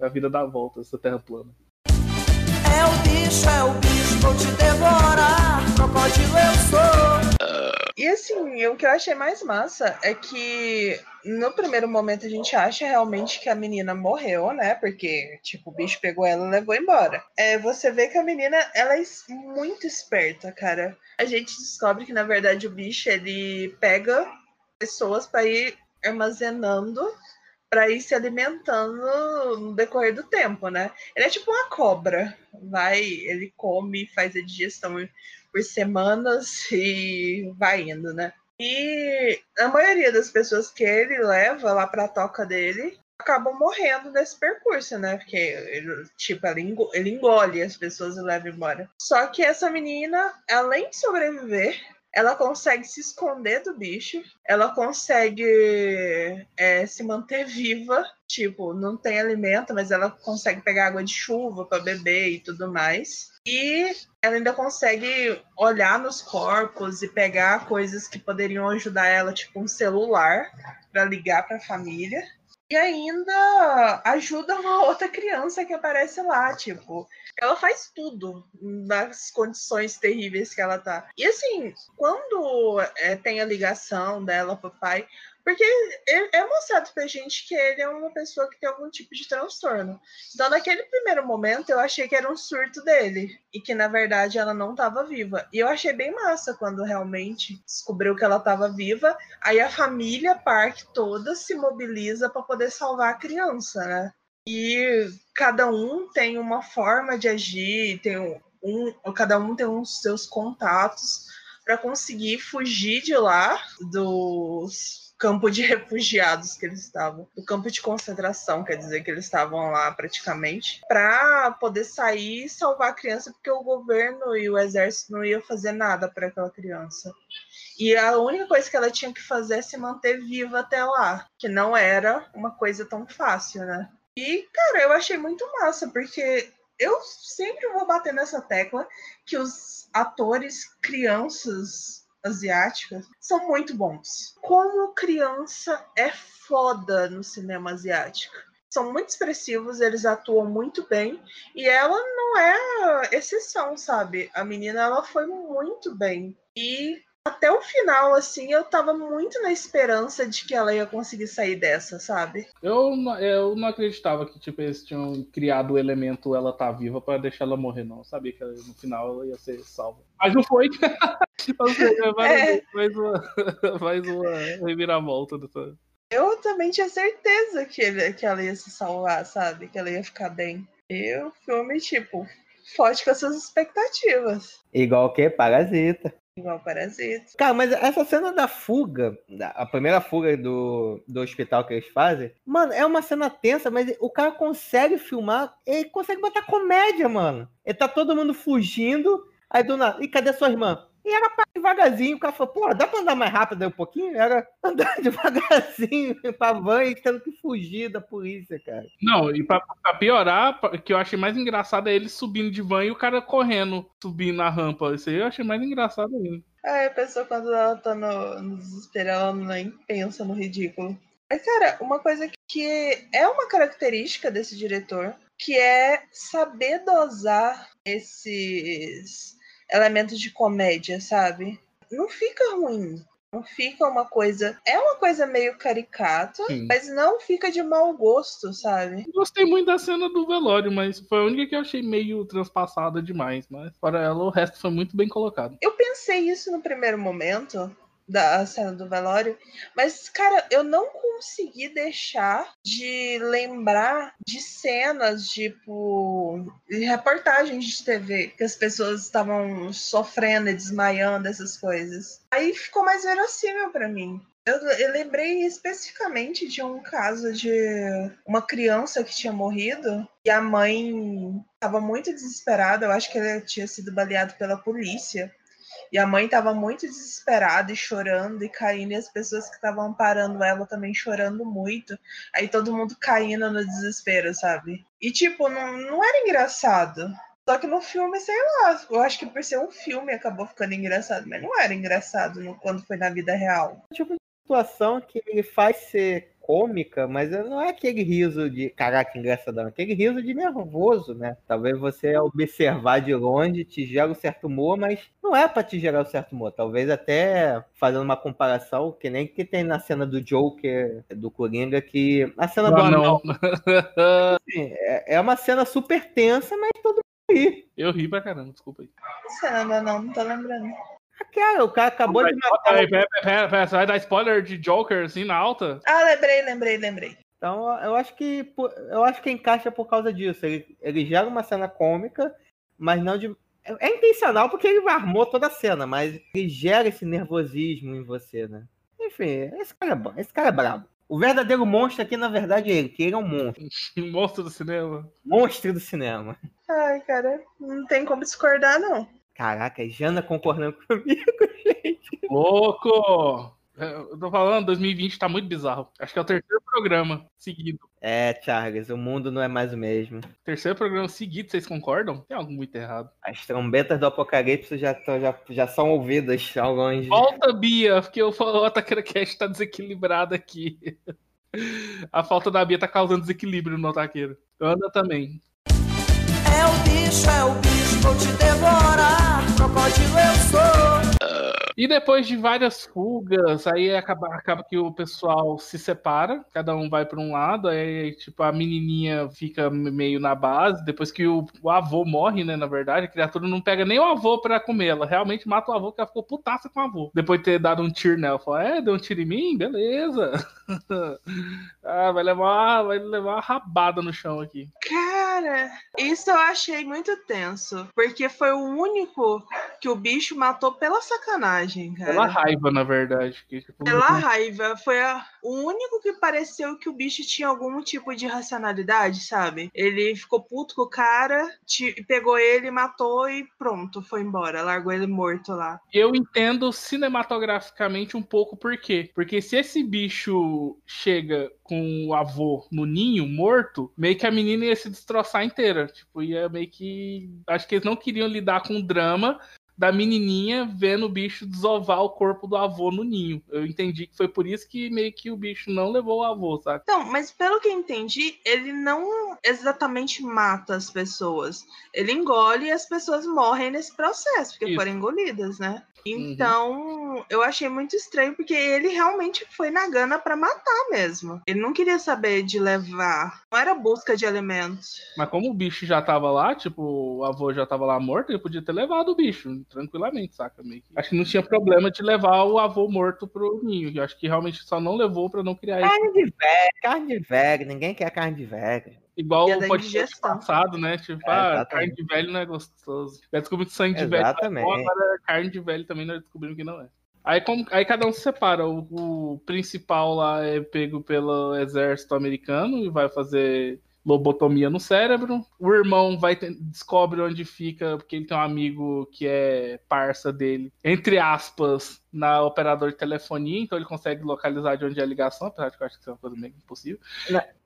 A vida dá volta, essa terra plana. É o bicho, é o bicho, vou te devorar. Crocodilo eu sou. E assim, o que eu achei mais massa é que no primeiro momento a gente acha realmente que a menina morreu, né? Porque, tipo, o bicho pegou ela e levou embora. É, você vê que a menina, ela é muito esperta, cara. A gente descobre que, na verdade, o bicho, ele pega pessoas para ir armazenando para ir se alimentando no decorrer do tempo, né? Ele é tipo uma cobra. Vai, ele come, faz a digestão por semanas e vai indo, né? E a maioria das pessoas que ele leva lá pra toca dele acabam morrendo nesse percurso, né? Porque ele, tipo, ele engole as pessoas e leva embora. Só que essa menina, além de sobreviver, ela consegue se esconder do bicho, ela consegue é, se manter viva, tipo, não tem alimento, mas ela consegue pegar água de chuva para beber e tudo mais. E ela ainda consegue olhar nos corpos e pegar coisas que poderiam ajudar ela, tipo um celular, para ligar para a família. E ainda ajuda uma outra criança que aparece lá, tipo, ela faz tudo nas condições terríveis que ela tá. E assim, quando é, tem a ligação dela pro pai, porque é, é mostrado pra gente que ele é uma pessoa que tem algum tipo de transtorno. Então, naquele primeiro momento, eu achei que era um surto dele. E que, na verdade, ela não estava viva. E eu achei bem massa quando realmente descobriu que ela estava viva. Aí a família Park toda se mobiliza para poder salvar a criança, né? E cada um tem uma forma de agir, tem um, cada um tem uns seus contatos para conseguir fugir de lá dos campo de refugiados que eles estavam, do campo de concentração, quer dizer que eles estavam lá praticamente, para poder sair e salvar a criança, porque o governo e o exército não iam fazer nada para aquela criança. E a única coisa que ela tinha que fazer é se manter viva até lá, que não era uma coisa tão fácil, né? E, cara, eu achei muito massa, porque eu sempre vou bater nessa tecla que os atores crianças asiáticas são muito bons. Como criança é foda no cinema asiático. São muito expressivos, eles atuam muito bem e ela não é exceção, sabe? A menina ela foi muito bem. E até o final, assim, eu tava muito na esperança de que ela ia conseguir sair dessa, sabe? Eu, não- eu não acreditava que tipo, eles tinham criado o elemento ela tá viva pra deixar ela morrer, não. Eu sabia que ela- no final ela ia ser salva. Mas não foi. Ou seja, mais, mais uma, mais uma reviravolta dessa. Eu também tinha certeza que, ele, que ela ia se salvar, sabe? Que ela ia ficar bem. E o filme, tipo, foge com essas expectativas. Igual que? Parasita. Igual Parasita. Cara, mas essa cena da fuga, a primeira fuga do, do hospital que eles fazem, mano, é uma cena tensa, mas o cara consegue filmar, ele consegue botar comédia, mano. Ele tá todo mundo fugindo, aí do nada, e cadê sua irmã? E era pra ir devagarzinho, o cara falou, pô, dá pra andar mais rápido aí um pouquinho? Era andar devagarzinho pra van e tendo que fugir da polícia, cara. Não, e pra, pra piorar, o que eu achei mais engraçado é ele subindo de van e o cara correndo, subindo na rampa. Isso aí eu achei mais engraçado ainda. Aí a pessoa, quando ela tá no, no desespero, ela nem pensa no ridículo. Mas, cara, uma coisa que é uma característica desse diretor, que é saber dosar esses elementos de comédia, sabe? Não fica ruim. Não fica uma coisa. É uma coisa meio caricata, Sim. mas não fica de mau gosto, sabe? Gostei muito da cena do velório, mas foi a única que eu achei meio transpassada demais. Mas fora ela, o resto foi muito bem colocado. Eu pensei isso no primeiro momento, da cena do velório, mas, cara, eu não consegui deixar de lembrar de cenas, tipo, de reportagens de TV, que as pessoas estavam sofrendo e desmaiando, essas coisas. Aí ficou mais verossímil para mim. Eu, eu, lembrei especificamente de um caso de uma criança que tinha morrido e a mãe estava muito desesperada. Eu acho que ele tinha sido baleado pela polícia. E a mãe estava muito desesperada e chorando e caindo, e as pessoas que estavam amparando ela também chorando muito. Aí todo mundo caindo no desespero, sabe? E tipo, não, não era engraçado. Só que no filme, sei lá, eu acho que por ser um filme acabou ficando engraçado, mas não era engraçado no, quando foi na vida real. Tipo, situação que faz ser cômica, mas não é aquele riso de caraca, engraçadão, é aquele riso de nervoso, né? Talvez você observar de longe te gera um certo humor, mas não é para te gerar um certo humor. Talvez até fazendo uma comparação, que nem que tem na cena do Joker, do Coringa, que a cena Não, do não. anão, assim, é, é uma cena super tensa, mas todo mundo ri. Eu ri pra caramba, desculpa aí. Cena, não, não, não tô lembrando. Cara, o cara acabou de matar. Peraí, pera, pera, pera, você vai dar spoiler de Joker assim na alta? Ah, lembrei, lembrei, lembrei. Então, eu acho que eu acho que encaixa por causa disso. Ele, ele gera uma cena cômica, mas não de. É é intencional porque ele armou toda a cena, mas ele gera esse nervosismo em você, né? Enfim, esse cara é bom, esse cara é brabo. O verdadeiro monstro aqui, na verdade, é ele, que ele é um monstro. Um monstro do cinema. Monstro do cinema. Ai, cara, não tem como discordar, não. Caraca, a Jana concordando comigo, gente. Louco! É, Eu tô falando, 2020 tá muito bizarro. Acho que é o terceiro programa seguido. É, Charles, o mundo não é mais o mesmo. Terceiro programa seguido, vocês concordam? Tem algo muito errado. As trombetas do apocalipse já, tão- já, já são ouvidas ao longe. Volta, Bia, porque o o Ataqueira Cast tá desequilibrado aqui. A falta da Bia tá causando desequilíbrio no Ataqueira. Ana também. É o bicho, é o bicho, vou te devorar. Crocodilo eu sou. E depois de várias fugas, aí acaba, acaba que o pessoal se separa, cada um vai para um lado, aí tipo a menininha fica meio na base, depois que o, o avô morre, né, na verdade, a criatura não pega nem o avô para comer, ela realmente mata o avô, que ela ficou putaça com o avô. Depois de ter dado um tiro nela, falou, é, deu um tiro em mim? Beleza. ah, vai levar, vai levar uma rabada no chão aqui. Cara, isso eu achei muito tenso. Porque foi o único que o bicho matou pela sacanagem, cara. Pela raiva, na verdade. Que, tipo, Pela raiva. Foi a- o único que pareceu que o bicho tinha algum tipo de racionalidade, sabe? Ele ficou puto com o cara, ti- pegou ele, matou e pronto, foi embora. Largou ele morto lá. Eu entendo cinematograficamente um pouco por quê. Porque se esse bicho chega com o avô no ninho, morto, meio que a menina ia se destroçar inteira. Tipo, ia meio que. Acho que eles não queriam lidar com o drama da menininha vendo o bicho desovar o corpo do avô no ninho. Eu entendi que foi por isso que meio que o bicho não levou o avô, sabe? Então, mas pelo que eu entendi, ele não exatamente mata as pessoas. Ele engole e as pessoas morrem nesse processo, porque Isso. foram engolidas, né? Então, eu achei muito estranho, porque ele realmente foi na gana pra matar mesmo. Ele não queria saber de levar. Não era busca de alimentos. Mas como o bicho já tava lá, tipo, o avô já tava lá morto, ele podia ter levado o bicho, tranquilamente, saca? Meio que- Acho que não tinha problema de levar o avô morto pro ninho. Eu acho que realmente só não levou pra não criar isso. Carne de velho, carne de velho, ninguém quer carne de velho. Igual Ia o podcast passado, né? Tipo, É, ah, exatamente. carne de velho não é gostoso. Já descobri que sangue de velho não é Exatamente. bom, agora carne de velho também nós descobrimos que não é. Aí, como, aí cada um se separa. O, o principal lá é pego pelo exército americano e vai fazer lobotomia no cérebro. O irmão vai ter- descobre onde fica, porque ele tem um amigo que é parça dele, entre aspas, na operadora de telefonia, então ele consegue localizar de onde é a ligação, apesar de que eu acho que isso é uma coisa meio impossível.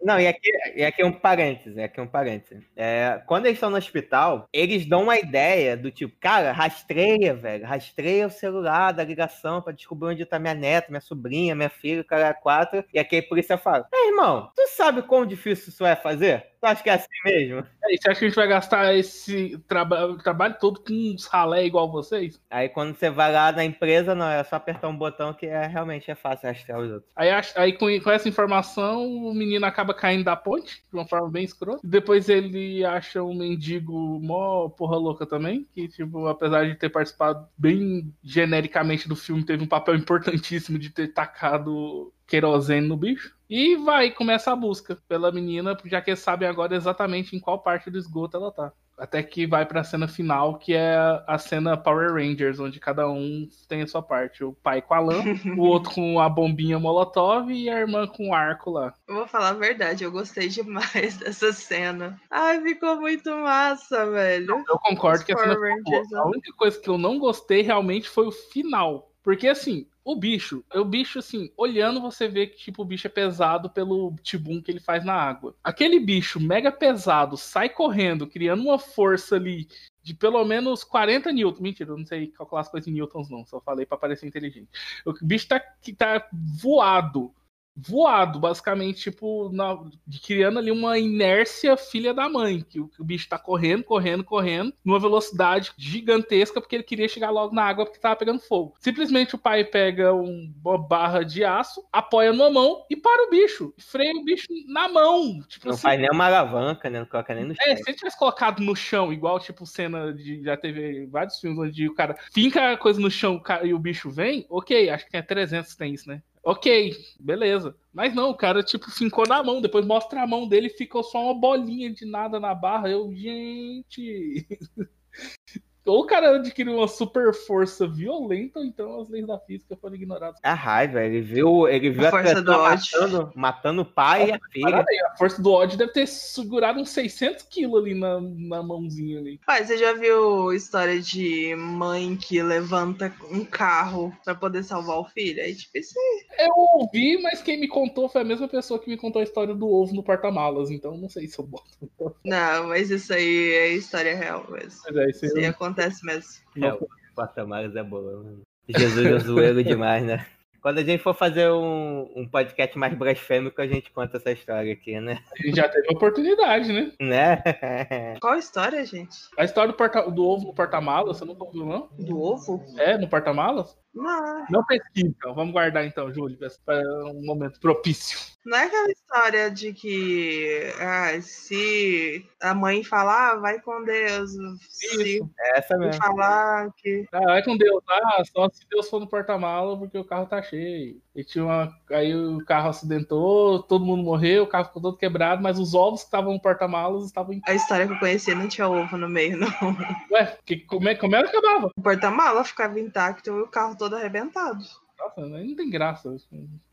Não, e aqui, e aqui é um parênteses, é aqui um parênteses. É, quando eles estão no hospital, eles dão uma ideia do tipo, cara, rastreia, velho, rastreia o celular da ligação pra descobrir onde tá minha neta, minha sobrinha, minha filha, o cara é quatro. E aqui a polícia fala, é, irmão, tu sabe quão difícil isso é fazer? Tu acha que é assim mesmo? É, você acha que a gente vai gastar esse traba trabalho todo com uns ralé igual vocês? Aí quando você vai lá na empresa, não, é só apertar um botão que é realmente é fácil rastrear os outros. Aí, aí com, com essa informação, o menino acaba caindo da ponte, de uma forma bem escrota. Depois ele acha um mendigo mó porra louca também, que, tipo, apesar de ter participado bem genericamente do filme, teve um papel importantíssimo de ter tacado querosene no bicho. E vai, começa a busca pela menina, já que eles sabem agora exatamente em qual parte do esgoto ela tá. Até que vai pra cena final, que é a cena Power Rangers, onde cada um tem a sua parte. O pai com a lã, o outro com a bombinha Molotov e a irmã com o arco lá. Eu vou falar a verdade, eu gostei demais dessa cena. Ai, ficou muito massa, velho. Eu concordo Os que a cena Power ficou boa. Rangers, A única coisa que eu não gostei realmente foi o final. Porque assim, o bicho, o bicho assim, olhando você vê que tipo o bicho é pesado pelo tibum que ele faz na água. Aquele bicho mega pesado sai correndo, criando uma força ali de pelo menos 40 newtons. Mentira, eu não sei calcular as coisas em newtons não, só falei pra parecer inteligente. O bicho tá tá voado. Voado, basicamente, tipo, na- criando ali uma inércia filha da mãe, que o, que o bicho tá correndo, correndo, correndo, numa velocidade gigantesca, porque ele queria chegar logo na água porque tava pegando fogo. Simplesmente o pai pega um- uma barra de aço, apoia numa mão e para o bicho. Freia o bicho na mão. Tipo Não assim, faz nem uma alavanca, né? Não coloca nem no chão. é, se ele tivesse colocado no chão, igual, tipo, cena de. Já teve vários filmes onde o cara finca a coisa no chão e o bicho vem, ok, acho que é 300 que tem isso, né? Ok, beleza. Mas não, o cara, tipo, fincou na mão, depois mostra a mão dele e ficou só uma bolinha de nada na barra. Eu, gente. Ou o cara adquiriu uma super força violenta, ou então as leis da física foram ignoradas. A raiva, ele viu, ele viu A a, força do ódio. matando, matando o pai e a filha. Caralho, a força do ódio deve ter segurado uns 600 quilos ali na, na mãozinha ali. Pai, você já viu história de mãe que levanta um carro pra poder salvar o filho? Aí, tipo, isso Eu ouvi, mas quem me contou foi a mesma pessoa que me contou a história do ovo no porta-malas, então não sei se eu boto. Não, mas isso aí é história real mesmo. Mas é, isso aí aí. Acontece mesmo. É, o Patamares é bolão. Jesus é zoeiro demais, né? Quando a gente for fazer um, um podcast mais blasfêmico, a gente conta essa história aqui, né? A gente já teve oportunidade, né? Né? Qual a história, gente? A história do, porta- do ovo no porta-malas, você nunca ouviu, não? Do ovo? É, no porta-malas? Não. Não pesquisa, então. Vamos guardar então, Júlio, para um momento propício. Não é aquela história de que ah, se a mãe falar, ah, vai com Deus. Se Isso. Essa mesmo. falar que. Ah, vai com Deus. Ah, só se Deus for no porta-mala porque o carro tá cheio. E tinha uma... Aí o carro acidentou, todo mundo morreu, o carro ficou todo quebrado, mas os ovos que estavam no porta-malas estavam em... A história que eu conhecia não tinha ovo no meio, não. Ué, que, como, é, como é que acabava? O porta-mala ficava intacto e o carro todo arrebentado. Nossa, não tem graça.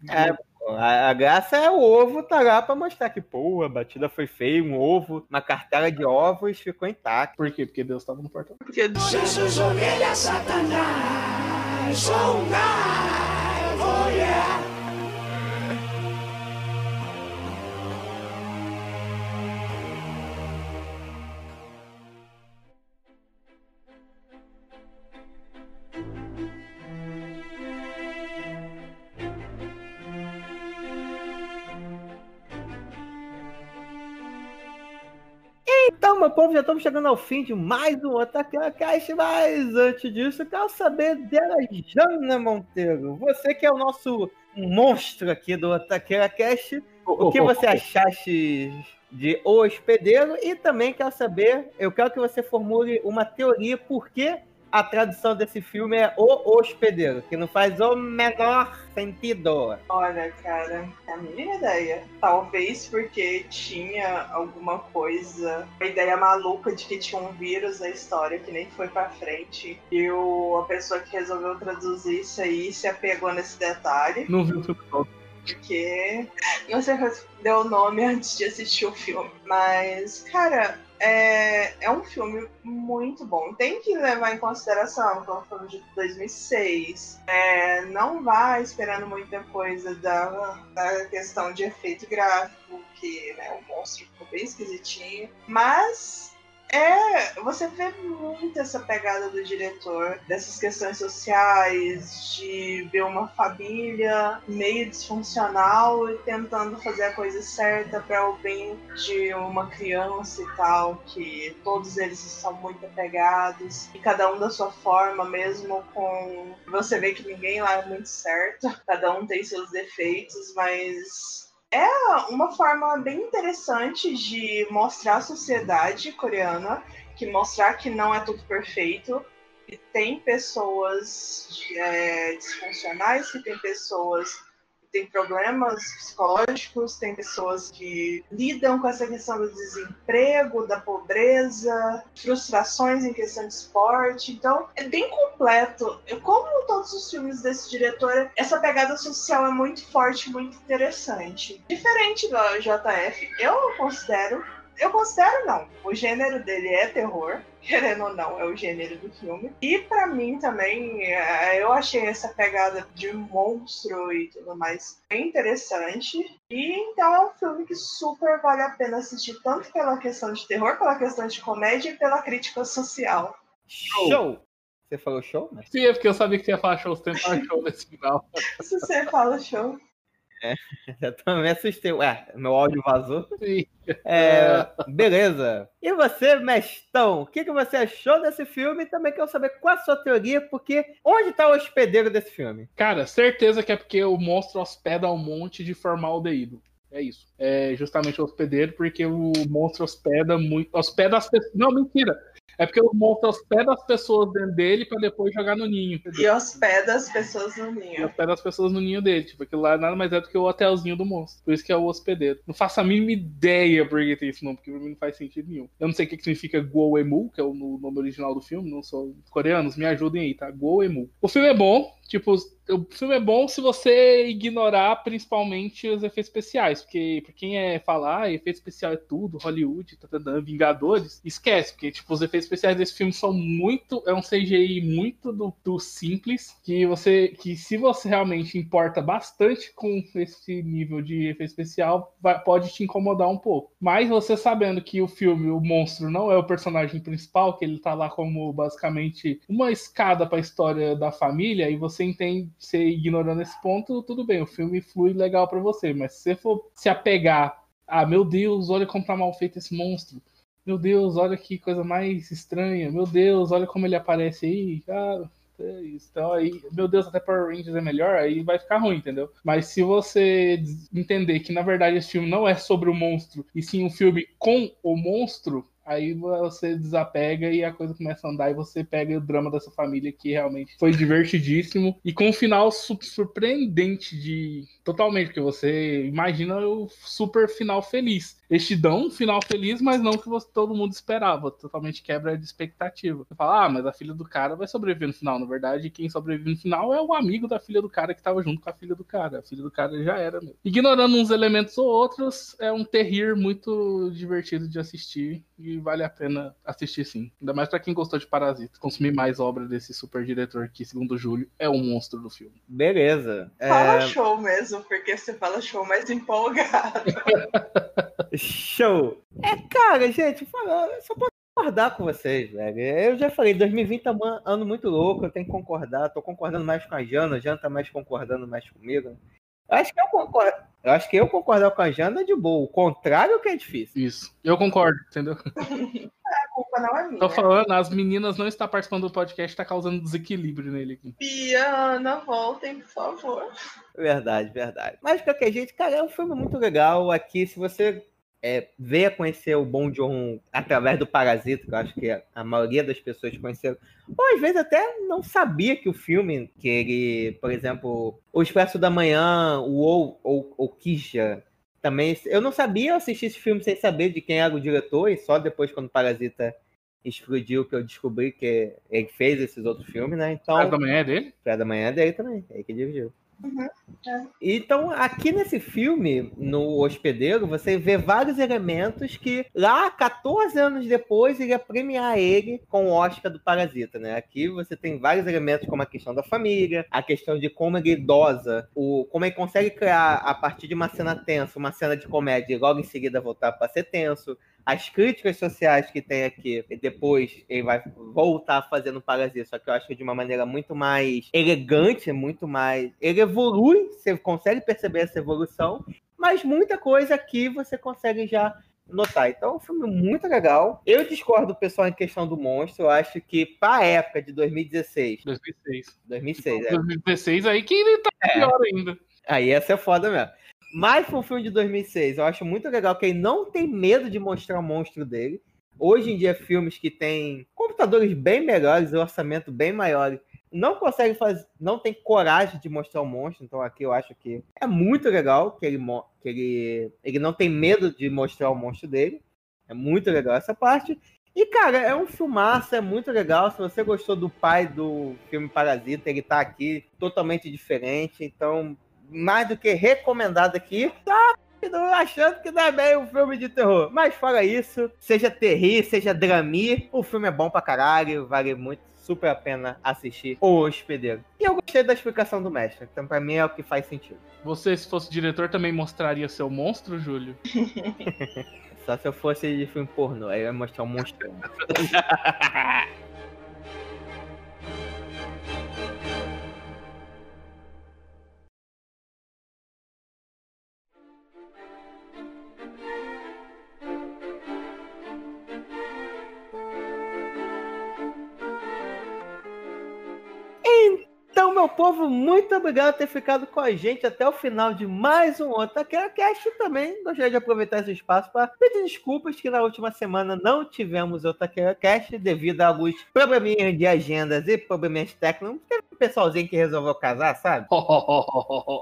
É, a, a graça é o ovo tá lá pra mostrar que, pô, a batida foi feia, um ovo, uma cartela de ovos ficou intacta. Por quê? Porque Deus estava no porta Porque Jesus, ovelha, Satanás, oh God, oh Então, meu povo, já estamos chegando ao fim de mais um Otaquera Cast, mas antes disso, eu quero saber dela, Jana Monteiro. Você que é o nosso monstro aqui do Otaquera Cast, o que você achaste de O Hospedeiro? E também quero saber, eu quero que você formule uma teoria por que a tradução desse filme é O Hospedeiro, que não faz o menor sentido. Olha, cara, é a mínima ideia. Talvez porque tinha alguma coisa, uma ideia maluca de que tinha um vírus na história que nem foi pra frente. E o, a pessoa que resolveu traduzir isso aí se apegou nesse detalhe. Não viu o. Porque não sei se deu o nome antes de assistir o filme. Mas, cara, é, é um filme muito bom. Tem que levar em consideração que é um filme de 2006. É, não vá esperando muita coisa da, da questão de efeito gráfico, que né, o monstro ficou bem esquisitinho. Mas É, você vê muito essa pegada do diretor, dessas questões sociais, de ver uma família meio disfuncional e tentando fazer a coisa certa para o bem de uma criança e tal, que todos eles são muito apegados, e cada um da sua forma, mesmo com. Você vê que ninguém lá é muito certo, cada um tem seus defeitos, mas é uma forma bem interessante de mostrar a sociedade coreana, que mostrar que não é tudo perfeito, que tem pessoas é, disfuncionais, que tem pessoas têm problemas psicológicos, tem pessoas que lidam com essa questão do desemprego, da pobreza, frustrações em questão de esporte. Então, é bem completo. Como todos os filmes desse diretor, essa pegada social é muito forte, muito interessante. Diferente do JF, eu considero eu considero não. O gênero dele é terror, querendo ou não, é o gênero do filme. E para mim também, é, eu achei essa pegada de monstro e tudo mais bem interessante. E então é um filme que super vale a pena assistir, tanto pela questão de terror, pela questão de comédia e pela crítica social. Show! Você falou show? Né? Sim, é porque eu sabia que você ia falar show, você falar show nesse final. Se você fala show. Eu também assustei. Ué, meu áudio vazou. Sim. É, beleza. E você, Mestão, o que, que você achou desse filme? Também quero saber qual a sua teoria, porque onde tá o hospedeiro desse filme? Cara, certeza que é porque o monstro hospeda um monte de formaldeído. É isso. É justamente o hospedeiro, porque o monstro hospeda muito. Hospeda as pessoas. Não, mentira. É porque o monstro hospeda as pessoas dentro dele pra depois jogar no ninho. entendeu? E hospeda as pessoas no E ninho. hospeda as pessoas no ninho dele. Tipo, aquilo lá nada mais é do que o hotelzinho do monstro. Por isso que é o hospedeiro. Não faço a mínima ideia por que tem esse nome, porque pra mim não faz sentido nenhum. Eu não sei o que que significa Goemu, que é o no- nome original do filme, não sou coreanos, me ajudem aí, tá? Goemu. O filme é bom, tipo, o filme é bom se você ignorar principalmente os efeitos especiais, porque pra quem é falar, efeito especial é tudo, Hollywood, tá, tá, tá, Vingadores, esquece, porque tipo, os efeitos especiais desse filme são muito, é um CGI muito do, do simples, que você, que se você realmente importa bastante com esse nível de efeito especial, vai- pode te incomodar um pouco. Mas você sabendo que o filme, o monstro, não é o personagem principal, que ele tá lá como basicamente uma escada pra história da família, e você entende, você ignorando esse ponto, tudo bem, o filme flui legal pra você, mas se você for se apegar, ah, meu Deus, olha como tá mal feito esse monstro. Meu Deus, olha que coisa mais estranha. Meu Deus, olha como ele aparece aí. Cara, é isso. Então aí, meu Deus, até Power Rangers é melhor, aí vai ficar ruim, entendeu? Mas se você entender que na verdade esse filme não é sobre o monstro, e sim um filme com o monstro, aí você desapega e a coisa começa a andar e você pega o drama dessa família que realmente foi divertidíssimo e com um final su- surpreendente de totalmente, porque você imagina o super final feliz. Eles te dão um final feliz, mas não que você- todo mundo esperava. Totalmente quebra de expectativa. Você fala, ah, mas a filha do cara vai sobreviver no final. Na verdade, quem sobrevive no final é o amigo da filha do cara que tava junto com a filha do cara. A filha do cara já era mesmo. Ignorando uns elementos ou outros, é um terrir muito divertido de assistir e vale a pena assistir sim. Ainda mais pra quem gostou de Parasita. Consumir mais obra desse super diretor que, segundo o Júlio, é o monstro do filme. Beleza. É, Fala show mesmo, porque você fala show mais empolgado. Show! É, cara, gente, só posso concordar com vocês, velho. Eu já falei, 2020 é um ano muito louco, eu tenho que concordar. Tô concordando mais com a Jana, a Jana tá mais concordando mais comigo. Eu acho que eu concordo. Eu acho que eu concordar com a Jana é de boa. O contrário que é difícil. Isso. Eu concordo, entendeu? A culpa não é minha. Tô falando, as meninas não estão participando do podcast, tá causando desequilíbrio nele aqui. Piana, voltem, por favor. Verdade, verdade. Mas de qualquer jeito, cara, é um filme muito legal. Aqui, se você é, veio conhecer o Bom Joon através do Parasita, que eu acho que a maioria das pessoas conheceram, ou às vezes até não sabia que o filme, que ele, por exemplo, O Expresso da Manhã, o ou, ou, ou Kisha, também. Eu não sabia, eu assisti esse filme sem saber de quem era o diretor, e só depois, quando o Parasita explodiu, que eu descobri que ele fez esses outros filmes, né? Então. Mas da manhã é dele? Fé da manhã é dele também, é ele que dirigiu. Uhum, é. Então, aqui nesse filme, no Hospedeiro, você vê vários elementos que lá, 14 anos depois, iria premiar ele com o Oscar do Parasita, né? Aqui você tem vários elementos como a questão da família, a questão de como ele dosa, o, como ele consegue criar, a partir de uma cena tensa, uma cena de comédia e logo em seguida voltar para ser tenso, as críticas sociais que tem aqui, e depois ele vai voltar fazendo Parasita, só que eu acho que de uma maneira muito mais elegante, muito mais. Ele evolui, você consegue perceber essa evolução, mas muita coisa aqui você consegue já notar. Então, é um filme muito legal. Eu discordo do pessoal em questão do monstro. Eu acho que, pra época de 2016. 2006. 2006, é. 2016 aí que ele tá É. pior ainda. Aí essa é foda mesmo. Mas foi um filme de 2006. Eu acho muito legal que ele não tem medo de mostrar o monstro dele. Hoje em dia, filmes que têm computadores bem melhores, orçamento bem maior, não conseguem fazer, não tem coragem de mostrar o monstro. Então aqui eu acho que é muito legal que ele, que ele, ele não tem medo de mostrar o monstro dele. É muito legal essa parte. E, cara, é um filmaço, é muito legal. Se você gostou do pai do filme Parasita, ele tá aqui totalmente diferente. Então, mais do que recomendado aqui. Tá achando que não é bem um filme de terror. Mas fora isso, seja terri, seja drami, o filme é bom pra caralho, vale muito, super a pena assistir O Hospedeiro. E eu gostei da explicação do mestre, então pra mim é o que faz sentido. Você, se fosse diretor, também mostraria seu monstro, Júlio? Só se eu fosse de filme pornô, aí eu ia mostrar um monstro. povo, muito obrigado por ter ficado com a gente até o final de mais um Otaquera Cast. Também gostaria de aproveitar esse espaço para pedir desculpas que na última semana não tivemos Otaquera Cast devido a alguns probleminhas de agendas e probleminhas técnicos. Teve um pessoalzinho que resolveu casar, sabe?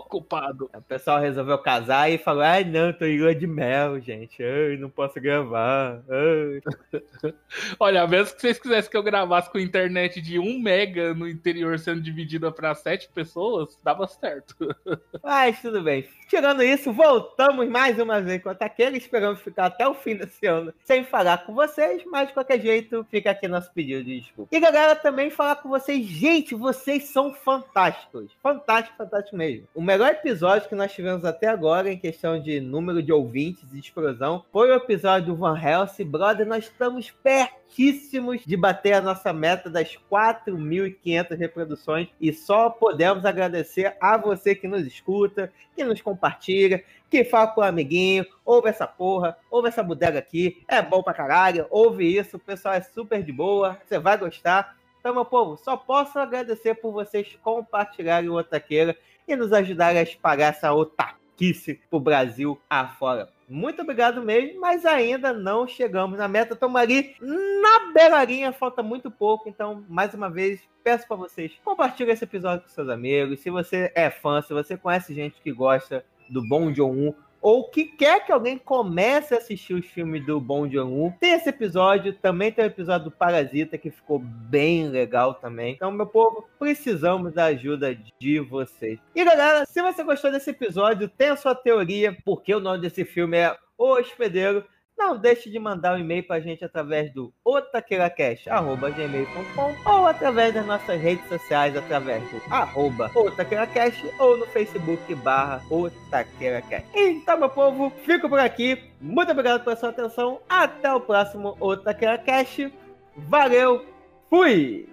Culpado. O pessoal resolveu casar e falou: ai, não, tô em lua de mel, gente. Ai, não posso gravar. Ai. Olha, mesmo que vocês quisessem que eu gravasse com internet de 1 mega no interior sendo dividida para 7 pessoas, dava certo. Mas tudo bem. Tirando isso, voltamos mais uma vez com a Taqueira. Esperamos ficar até o fim desse ano sem falar com vocês, mas de qualquer jeito, fica aqui nosso pedido de desculpa. E galera, também falar com vocês. Gente, vocês são fantásticos. Fantástico, fantástico mesmo. O melhor episódio que nós tivemos até agora, em questão de número de ouvintes e explosão, foi o episódio do Van Helsing. Brother, nós estamos pertíssimos de bater a nossa meta das 4.500 reproduções e só podemos agradecer a você que nos escuta, que nos compartilha, que fala com o amiguinho, ouve essa porra, ouve essa bodega aqui, é bom pra caralho, ouve isso, o pessoal é super de boa, você vai gostar. Então, meu povo, só posso agradecer por vocês compartilharem o Otaqueira e nos ajudarem a espalhar essa otaquice pro Brasil afora. Muito obrigado mesmo, mas ainda não chegamos na meta. Estamos ali na beiradinha, falta muito pouco. Então, mais uma vez, peço para vocês, compartilhem esse episódio com seus amigos. Se você é fã, se você conhece gente que gosta do Bom John-Un, ou que quer que alguém comece a assistir os filmes do Bom Joon-un, tem esse episódio, também tem o episódio do Parasita, que ficou bem legal também. Então, meu povo, precisamos da ajuda de vocês. E galera, se você gostou desse episódio, tem a sua teoria, porque o nome desse filme é O Hospedeiro, não deixe de mandar um e-mail pra gente através do otaqueracast.gmail.com ou através das nossas redes sociais, através do arroba ou no Facebook barra otaqueracast. Então, meu povo, fico por aqui. Muito obrigado pela sua atenção. Até o próximo Otaqueracast. Valeu, fui!